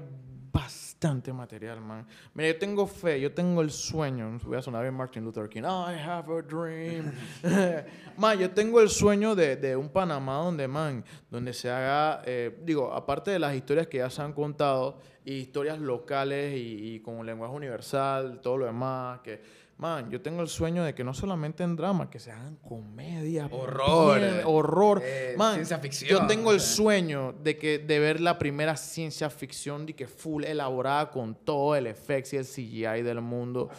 bastante material, man. Mira, yo tengo fe, yo tengo el sueño. Voy a sonar bien Martin Luther King. I have a dream. man, yo tengo el sueño de, de un Panamá donde, man, donde se haga, eh, digo, aparte de las historias que ya se han contado, y historias locales y, y con un lenguaje universal, todo lo demás, que, man, yo tengo el sueño de que no solamente en drama, que se hagan comedias. Horror. bien, horror. Eh, man, ciencia ficción. Yo tengo el sueño de que de ver la primera ciencia ficción de que full elaborada con todo el effects y el CGI del mundo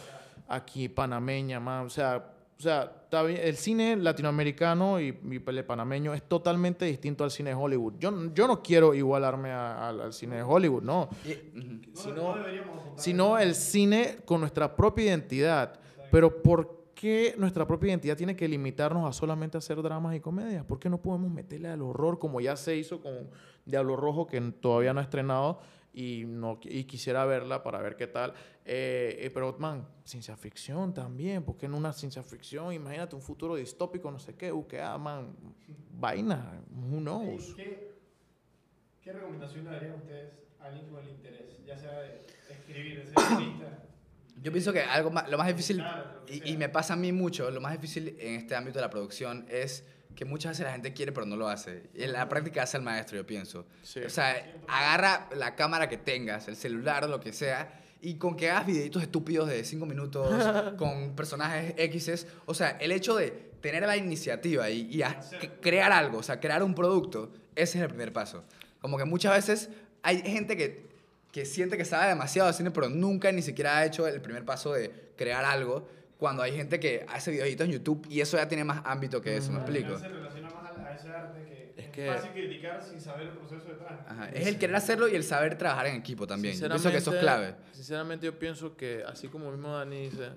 aquí panameña, man. O sea, o sea, está bien, el cine latinoamericano y, y el panameño es totalmente distinto al cine de Hollywood. Yo, yo no quiero igualarme a- al- al cine de Hollywood, no. Y- sino- no Sino el cine con nuestra propia identidad. Pero ¿por qué nuestra propia identidad tiene que limitarnos a solamente hacer dramas y comedias? ¿Por qué no podemos meterle al horror como ya se hizo con Diablo Rojo, que todavía no ha estrenado y, no, y quisiera verla para ver qué tal? Eh, eh, pero, man, ciencia ficción también. ¿Por qué no una ciencia ficción? Imagínate un futuro distópico, no sé qué. Uh, que, ah, man, vaina. Who knows? ¿Qué, ¿Qué recomendación darían ustedes a alguien con interés? Ya sea de escribir, de ser. Yo pienso que algo más, lo más difícil, y, y me pasa a mí mucho, lo más difícil en este ámbito de la producción es que muchas veces la gente quiere pero no lo hace. Y en la práctica hace el maestro, yo pienso. Sí. O sea, agarra la cámara que tengas, el celular, lo que sea, y con que hagas videitos estúpidos de 5 minutos con personajes X, o sea, el hecho de tener la iniciativa y, y a- crear algo, o sea, crear un producto, ese es el primer paso. Como que muchas veces hay gente que, que siente que sabe demasiado de cine, pero nunca ni siquiera ha hecho el primer paso de crear algo, cuando hay gente que hace videitos en YouTube y eso ya tiene más ámbito que eso, ¿me Al explico? Se relaciona más a, a ese arte que Es es, que- fácil criticar sin saber el proceso detrás. Ajá, Es el querer hacerlo y el saber trabajar en equipo también. Yo pienso que eso es clave. Sinceramente, yo pienso que, así como mismo Dani dice,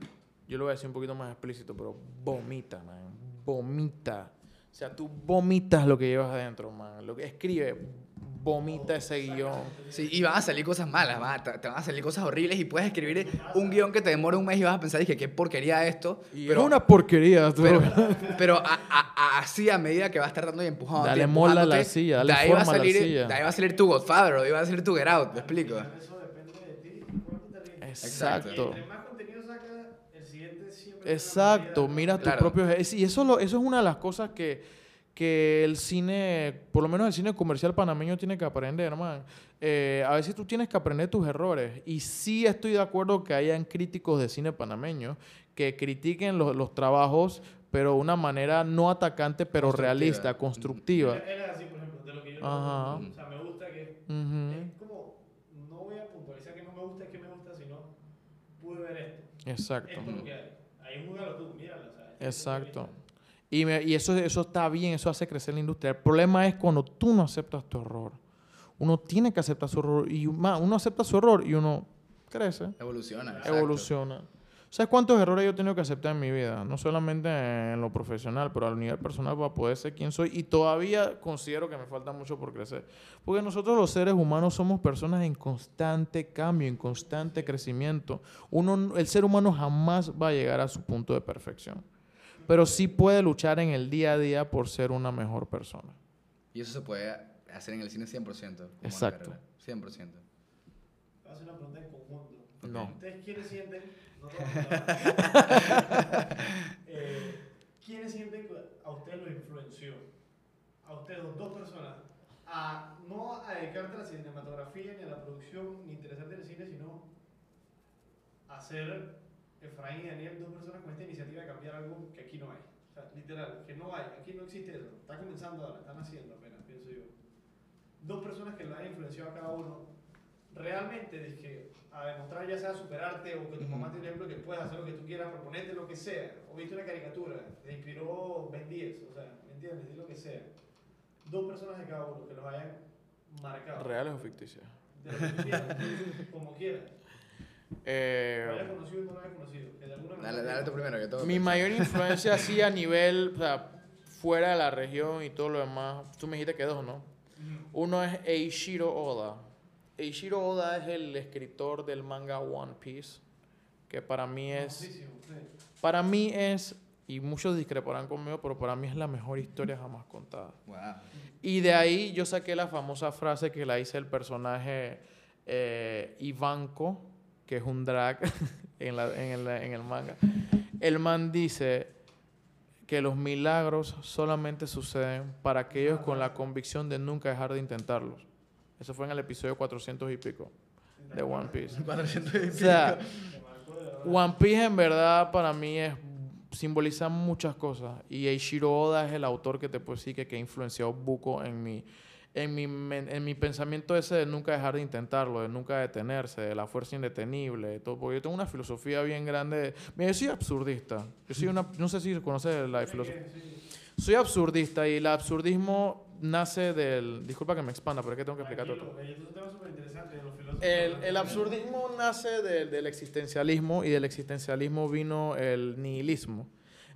yo lo voy a decir un poquito más explícito, pero vomita, man. Vomita. O sea, tú vomitas lo que llevas adentro, man. Lo que escribe, vomita ese guion. Sí, y van a salir cosas malas, van a- te van a salir cosas horribles y puedes escribir un guion que te demora un mes y vas a pensar, dije, qué porquería esto. Y pero es una porquería. tú. pero, pero a- a- a- así a medida que vas a estar dando y empujando. Dale mola a la silla, dale de ahí va a forma a la salir, silla. De ahí va a salir tu Godfather, o de ahí va a salir tu Get Out, ¿me explico? Eso depende de ti te. Exacto. Siempre... Exacto, mira tus Claro. propios... es- Y eso, lo, eso es una de las cosas que, que el cine, por lo menos el cine comercial panameño tiene que aprender, hermano. Eh, a veces tú tienes que aprender tus errores. Y sí estoy de acuerdo que hayan críticos de cine panameño que critiquen los, los trabajos, pero de una manera no atacante, pero Constructiva. realista, constructiva. Él es así, por ejemplo, de lo que yo Ajá. O sea, me gusta que... Ujú, Es como, no voy a puntualizar que no me gusta, es que me gusta, sino pude ver esto. Exacto. Esto es lo que hay. Ahí tú, míralo. O sea, esto es Exacto. Y, me- y eso, eso está bien, eso hace crecer la industria. El problema es cuando tú no aceptas tu error. Uno tiene que aceptar su error y más, uno acepta su error y uno crece, Evoluciona. exacto. evoluciona. ¿Sabes cuántos errores yo he tenido que aceptar en mi vida? No solamente en lo profesional, pero a nivel personal para poder ser quien soy. Y todavía considero que me falta mucho por crecer. Porque nosotros los seres humanos somos personas en constante cambio, en constante crecimiento. Uno, el ser humano jamás va a llegar a su punto de perfección. Pero sí puede luchar en el día a día por ser una mejor persona. Y eso se puede hacer en el cine 100%. como una Exacto. carrera, 100%. Voy a hacer una pregunta en conjunto. No. ¿Ustedes quiénes sienten? No. Eh, ¿Quiénes sienten que a usted lo influenció? A ustedes, dos personas, a no a dedicarte a la cinematografía ni a la producción ni interesarte en el cine, sino a ser Efraín y Daniel, dos personas con esta iniciativa de cambiar algo que aquí no hay. O sea, literal, que no hay, aquí no existe eso. Está comenzando ahora, están haciendo apenas, pienso yo. Dos personas que lo han influenciado a cada uno realmente dije, a demostrar ya sea superarte o que tu mamá te un ejemplo que puedas hacer lo que tú quieras, proponerte lo que sea, o viste una caricatura, te inspiró Ben 10, o sea, ¿me entiendes? Di lo que sea. Dos personas de cada uno que los hayan marcado. ¿Reales o ficticias? Como quieras. Eh, hayas conocido o no lo hayas conocido. Que de alguna manera Dale, dale tú primero, que todo. Mi mayor influencia así a nivel, o sea, fuera de la región y todo lo demás, tú me dijiste que dos, ¿no? Uno es Eiichiro Oda. Eiichiro Oda es el escritor del manga One Piece, que para mí es, para mí es, y muchos discreparán conmigo, pero para mí es la mejor historia jamás contada. Wow. Y de ahí yo saqué la famosa frase que la hice el personaje eh, Ivanko, que es un drag en, la- en el, en el manga. El man dice que los milagros solamente suceden para aquellos con la convicción de nunca dejar de intentarlos. Eso fue en el episodio 400 y pico de One Piece. 400 y O sea. One Piece en verdad para mí es simboliza muchas cosas y Eiichiro Oda es el autor que te puedo decir que, que ha influenciado buco en mi en mi, en mi pensamiento ese de nunca dejar de intentarlo, de nunca detenerse, de la fuerza indetenible, de todo, porque yo tengo una filosofía bien grande. de- Mira, yo soy absurdista. Yo soy una, no sé si conoces la filosofía. Soy absurdista y el absurdismo nace del, disculpa que me expanda, pero es que tengo que explicar todo. El, el absurdismo nace del, del existencialismo y del existencialismo vino el nihilismo.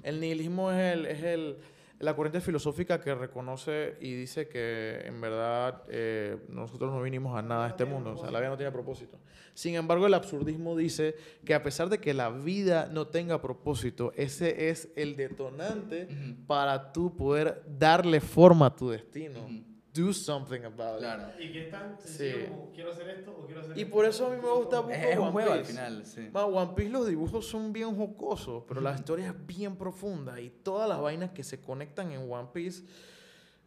El nihilismo es, el, es el, la corriente filosófica que reconoce y dice que en verdad eh, nosotros no vinimos a nada a este mundo, o sea, la vida no tiene propósito. Sin embargo, el absurdismo dice que a pesar de que la vida no tenga propósito, ese es el detonante para tú poder darle forma a tu destino. Do something about it. Claro. Y que es tan sencillo Sí. como quiero hacer esto o quiero hacer Y esto. por eso a mí me gusta mucho Es, es un One juego al Piece. final, sí. Ma, One Piece los dibujos son bien jocosos, pero la historia es bien profunda y todas las vainas que se conectan en One Piece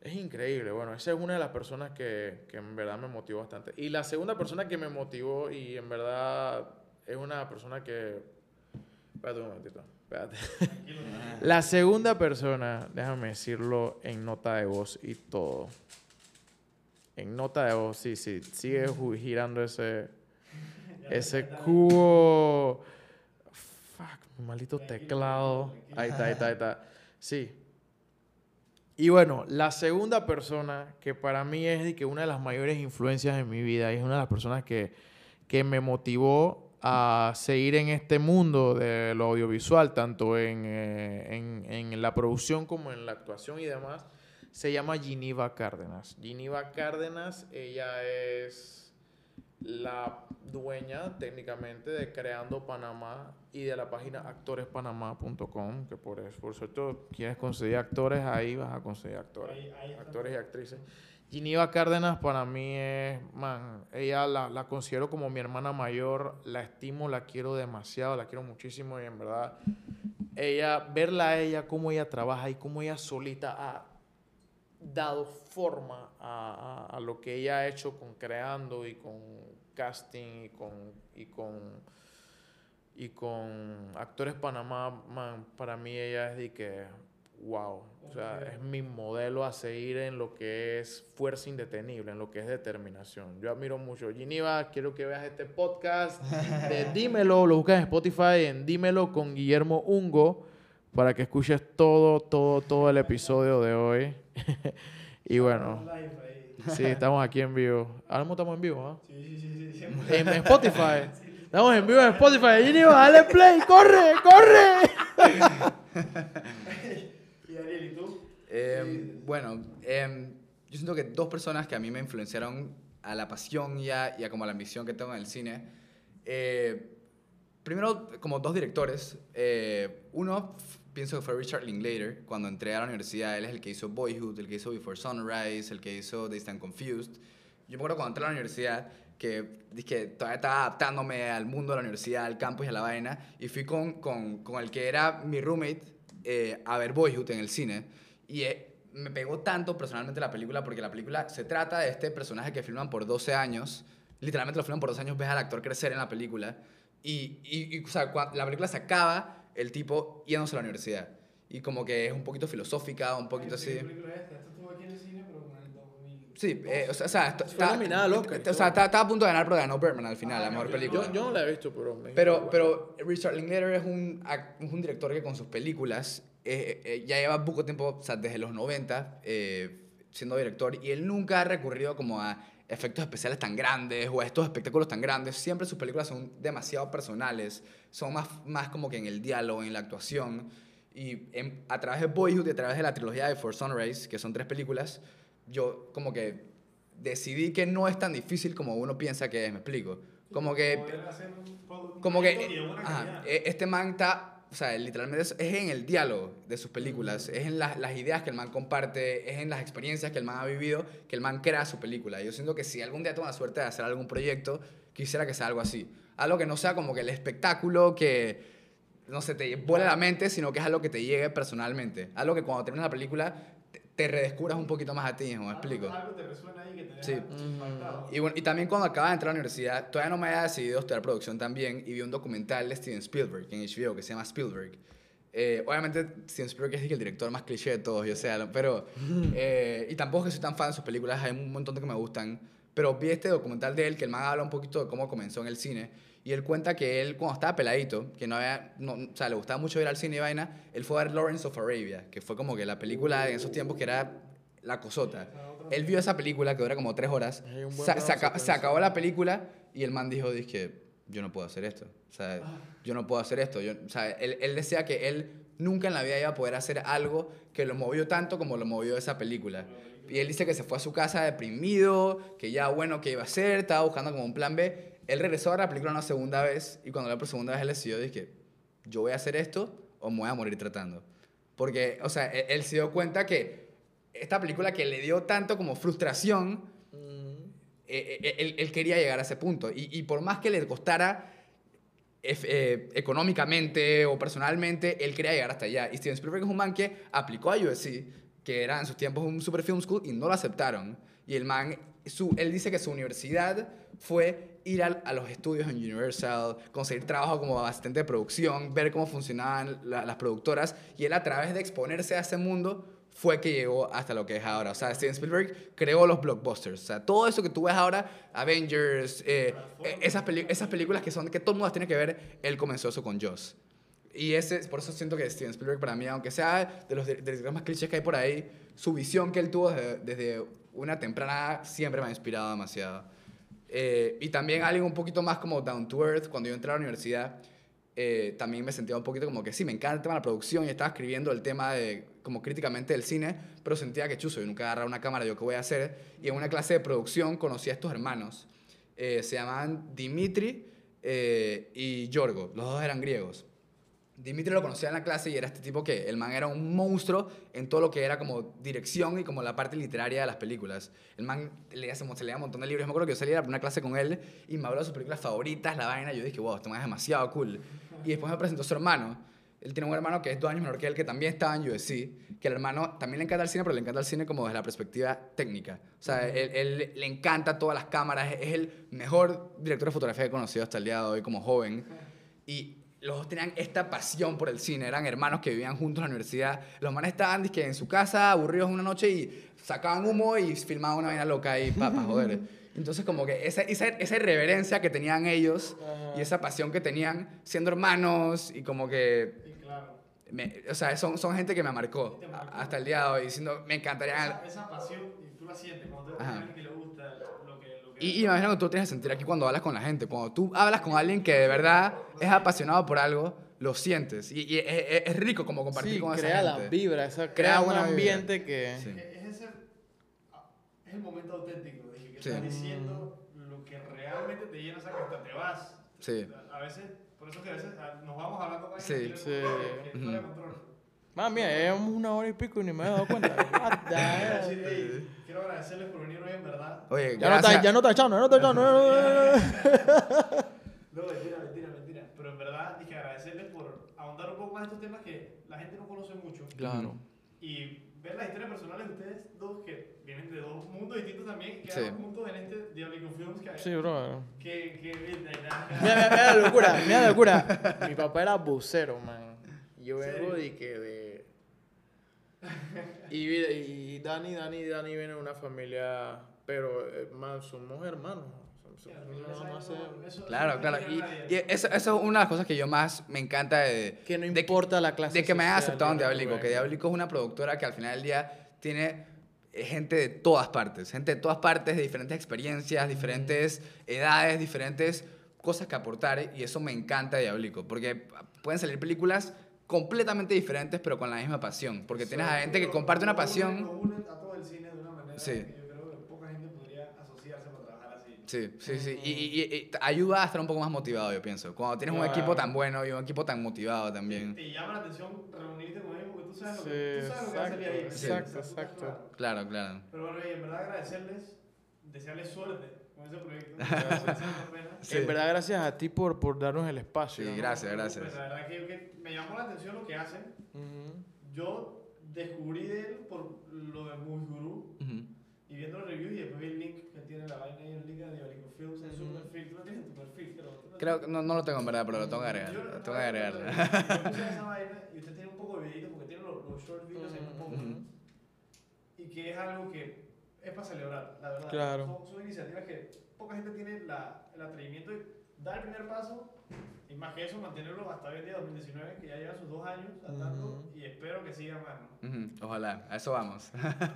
es increíble. Bueno, esa es una de las personas que, que en verdad me motivó bastante. Y la segunda persona que me motivó y en verdad es una persona que... Espérate un momentito, espérate. La segunda persona, déjame decirlo en nota de voz y todo. En nota de voz, sí, sí, sigue girando ese, ese cubo. Fuck, mi maldito teclado. Ahí está, ahí está, ahí está. Sí. Y bueno, la segunda persona que para mí es que una de las mayores influencias en mi vida y es una de las personas que, que me motivó a seguir en este mundo de lo audiovisual, tanto en, eh, en, en la producción como en la actuación y demás, se llama Geneva Cárdenas. Geneva Cárdenas, ella es la dueña técnicamente de Creando Panamá y de la página actorespanamá.com, que por eso, por cierto, quieres conseguir actores, ahí vas a conseguir actores, actores y actrices. Giniva Cárdenas para mí es, man, ella la, la considero como mi hermana mayor, la estimo, la quiero demasiado, la quiero muchísimo y en verdad, ella, verla a ella, cómo ella trabaja y cómo ella solita ha dado forma a, a- a lo que ella ha hecho con creando y con casting y con y con y con actores Panamá man, para mí ella es de que wow. O sea es mi modelo a seguir en lo que es fuerza indetenible en lo que es determinación. Yo admiro mucho. Giniva quiero que veas este podcast de Dímelo lo buscas en Spotify en Dímelo con Guillermo Ungo para que escuches todo todo todo el episodio de hoy y bueno Sí, estamos aquí en vivo. Ahora mismo estamos en vivo, ¿ah? Sí, sí, sí, En, en Spotify. Estamos en vivo en Spotify. Giniva, dale play, corre, corre. Eh, bueno, em, yo siento que dos personas que a mí me influenciaron a la pasión y a, y a como a la ambición que tengo en el cine. eh, primero, como dos directores. eh, uno, pienso que fue Richard Linklater. Cuando entré a la universidad, él es el que hizo Boyhood, el que hizo Before Sunrise, el que hizo They Stand Confused. Yo me acuerdo cuando entré a la universidad que, que todavía estaba adaptándome al mundo de la universidad, al campus y a la vaina, y fui con, con, con el que era mi roommate eh, a ver Boyhood en el cine. Y eh, me pegó tanto personalmente la película porque la película se trata de este personaje que filman por 12 años. Literalmente lo filman por 12 años, ves al actor crecer en la película. Y, y, y, o sea, la película se acaba, el tipo yéndose a la universidad. Y como que es un poquito filosófica, un poquito así. Sí, eh, o sea, o sea, está- está- nominada y o sea, está- estaba a punto de ganar, pero ganó Birdman al final, la mejor película. Yo, yo no la he visto, pero me Pero, pero Richard Linklater es un, es un director que con sus películas eh, eh, ya lleva poco tiempo, o sea, desde los 90, eh, siendo director, y él nunca ha recurrido como a efectos especiales tan grandes o a estos espectáculos tan grandes. Siempre sus películas son demasiado personales, son más, más como que en el diálogo, en la actuación. Y en- a través de Boyhood y a través de la trilogía de For Sunrise, que son tres películas, yo como que decidí que no es tan difícil como uno piensa que es, me explico. Como que como que ajá, e- este man está, o sea, literalmente es, es en el diálogo de sus películas, es en las- las ideas que el man comparte, es en las experiencias que el man ha vivido, que el man crea su película. Yo siento que si algún día tengo la suerte de hacer algún proyecto, quisiera que sea algo así. Algo que no sea como que el espectáculo que, no sé, te vuela la mente, sino que es algo que te llegue personalmente. Algo que cuando terminas la película te, te redescubras un poquito más a ti ¿me explico? Sí. Y, bueno, y también cuando acaba de entrar a la universidad, todavía no me había decidido estudiar producción también y vi un documental de Steven Spielberg en HBO que se llama Spielberg. Eh, obviamente Steven Spielberg es el director más cliché de todos, yo sé, pero... eh, y tampoco es que soy tan fan de sus películas, hay un montón de que me gustan, pero vi este documental de él que el man habla un poquito de cómo comenzó en el cine y él cuenta que él cuando estaba peladito, que no había, no, o sea, le gustaba mucho ir al cine y vaina, él fue a ver Lawrence of Arabia, que fue como que la película en esos tiempos que era la cosota. Él vio esa película que dura como tres horas, se, acabó la película y el man dijo, dije, yo no puedo hacer esto. O sea, yo no puedo hacer esto. Yo, o sea, él, él decía que él nunca en la vida iba a poder hacer algo que lo movió tanto como lo movió esa película. Y él dice que se fue a su casa deprimido, que ya bueno, ¿qué iba a hacer? Estaba buscando como un plan B. Él regresó a la película una segunda vez y cuando la por segunda vez él decidió, dije, yo voy a hacer esto o me voy a morir tratando. Porque, o sea, él, él se dio cuenta que esta película que le dio tanto como frustración, eh, eh, él, él quería llegar a ese punto. Y, y por más que le costara eh, económicamente o personalmente, él quería llegar hasta allá. Y Steven Spielberg es un man que aplicó a USC, que era en sus tiempos un super film school, y no lo aceptaron. Y el man, su, él dice que su universidad fue ir al- a, los estudios en Universal, conseguir trabajo como asistente de producción, ver cómo funcionaban la- las productoras, y él a través de exponerse a ese mundo fue que llegó hasta lo que es ahora. O sea, Steven Spielberg creó los blockbusters. O sea, todo eso que tú ves ahora, Avengers, eh, eh, esas, esas películas que son que todo el mundo las tiene que ver, él comenzó eso con Joss. Y ese, por eso siento que Steven Spielberg para mí, aunque sea de los de los más clichés que hay por ahí, su visión que él tuvo desde, desde una temprana siempre me ha inspirado demasiado. Eh, y también alguien un poquito más como down to earth, cuando yo entré a la universidad, eh, también me sentía un poquito como que sí, me encanta el tema de la producción y estaba escribiendo el tema de, como críticamente del cine, pero sentía que chuzo, yo nunca agarraba una cámara, yo qué voy a hacer. Y en una clase de producción conocí a estos hermanos, eh, se llamaban Dimitri y Yorgo. Los dos eran griegos. Dimitri lo conocía en la clase y era este tipo que el man era un monstruo en todo lo que era como dirección y como la parte literaria de las películas. El man leía, se leía un montón de libros. Yo me acuerdo que yo salía a una clase con él y me habló de sus películas favoritas, la vaina. Y yo dije, wow, este man es demasiado cool. Y después me presentó a su hermano. Él tiene un hermano que es dos años menor que él, que también estaba en USC. Que el hermano también le encanta el cine, pero le encanta el cine como desde la perspectiva técnica. O sea, él le encanta todas las cámaras. Es el mejor director de fotografía que he conocido hasta el día de hoy como joven. Y los dos tenían esta pasión por el cine, eran hermanos que vivían juntos en la universidad. Los manes estaban dizque, en su casa, aburridos una noche y sacaban humo y filmaban una vaina loca ahí, para joder. Entonces, como que esa, esa, esa irreverencia que tenían ellos y esa pasión que tenían siendo hermanos y como que. me- o sea, son, son gente que me marcó, a- hasta el día de hoy, diciendo, me encantaría. esa pasión, y tú la sientes cuando te Ajá. que lo que, que Y, y imagino que tú tienes que sentir aquí cuando hablas con la gente. Cuando tú hablas con alguien que de verdad es apasionado por algo, lo sientes. Y, y es, es- rico como compartir Sí, con esa crea la gente. vibra, esa, Crea crea un buena vibra. ambiente que... Sí. es ese es el momento auténtico dije, que Sí. estás diciendo lo que realmente te llena o sea que hasta te vas Sí. a veces por eso que a veces ah, nos vamos hablando con Sí. Sí. fuera de control Mami, mía, llevamos una hora y pico y ni me he dado cuenta. The Quiero hell? decir, "Ey, quiero agradecerles por venir hoy en verdad Oye, Ya no está, ya no está echando, ya no está echando. no, no, no, no. no mentira mentira mentira pero en verdad dije agradecerles por ahondar un poco más estos temas que la gente no conoce mucho Claro. y ver las historias personales de ustedes dos que vienen de dos mundos distintos también que Sí. juntos en este Diabolico Films que, Sí, bro. que, que, Mira, mira, mira la locura, mira la locura. Mi papá era bucero, man. Yo vengo de que de... Y, y Dani, Dani, Dani viene de una familia... Pero, eh, man, somos hermanos. Somos- no. Claro, claro. Y, y eso, eso es una de las cosas que yo más me encanta de... Que no de importa la clase De que me hayan aceptado en de la Diablico. Que. Diablico es una productora que al final del día tiene eh, gente de todas partes. Gente de todas partes, de diferentes experiencias, diferentes edades, diferentes cosas que aportar. Y eso me encanta de Diablico. Porque pueden salir películas completamente diferentes, pero con la misma pasión. Porque tienes a gente que comparte una pasión... Lo unen a todo el cine de una manera Sí. que yo creo que poca gente podría asociarse para trabajar así. Sí, sí, sí. Y, y- y- ayuda a estar un poco más motivado, yo pienso. Cuando tienes un equipo Claro. tan bueno y un equipo tan motivado también. Te llama la atención reunirte con ellos porque tú sabes lo Sí, que, tú sabes lo que va a salir ahí. exacto, ¿me entiendes? exacto, exacto. claro. Claro, claro. Pero bueno, y en verdad agradecerles, desearles suerte con ese proyecto. Sí. En verdad, gracias a ti por, por darnos el espacio. Sí, ¿no? gracias, gracias. La verdad que, que me llamó la atención lo que hacen. Ujú. Yo descubrí de él por lo de Movie Guru Ujú. y viendo los reviews y después vi el link que tiene la vaina y el link de Diabolico Films en su perfil. ¿Tú lo tienes en tu perfil? Creo, ¿Tú lo Creo que no, no lo tengo en verdad, pero lo tengo que agregar. Yo Lo tengo que agregar. Yo puse esa vaina y usted tiene un poco de videitos porque tiene los, los short videos ahí un poco. Y que es algo que es para celebrar, la verdad. Claro. Son, son iniciativas que poca gente tiene la, el atrevimiento de dar el primer paso y más que eso mantenerlo hasta hoy en día 2019 que ya llevan sus dos años andando Ujú. y espero que siga más. ¿no? Ujú, Ojalá, a eso vamos.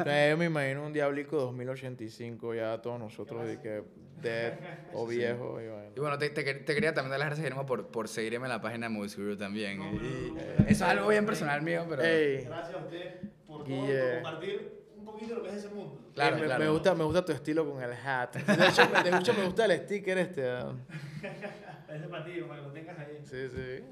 Eh, Yo me imagino un Diablico 2085, ya todos nosotros de que dead o viejo. Y bueno. Y bueno, te, te, te quería también dar las gracias, Guillermo, por, por seguirme en la página de Movies Guru también. No, Y- no, eh, eso es algo bien personal mío, pero... Ey, Gracias a usted por todo, por compartir poquito lo que es ese mundo. Claro, eh, me, claro. me gusta, me gusta tu estilo con el hat. De hecho, me, de hecho, me gusta el sticker este. ah. Ese para ti, para que lo tengas ahí. Sí, sí.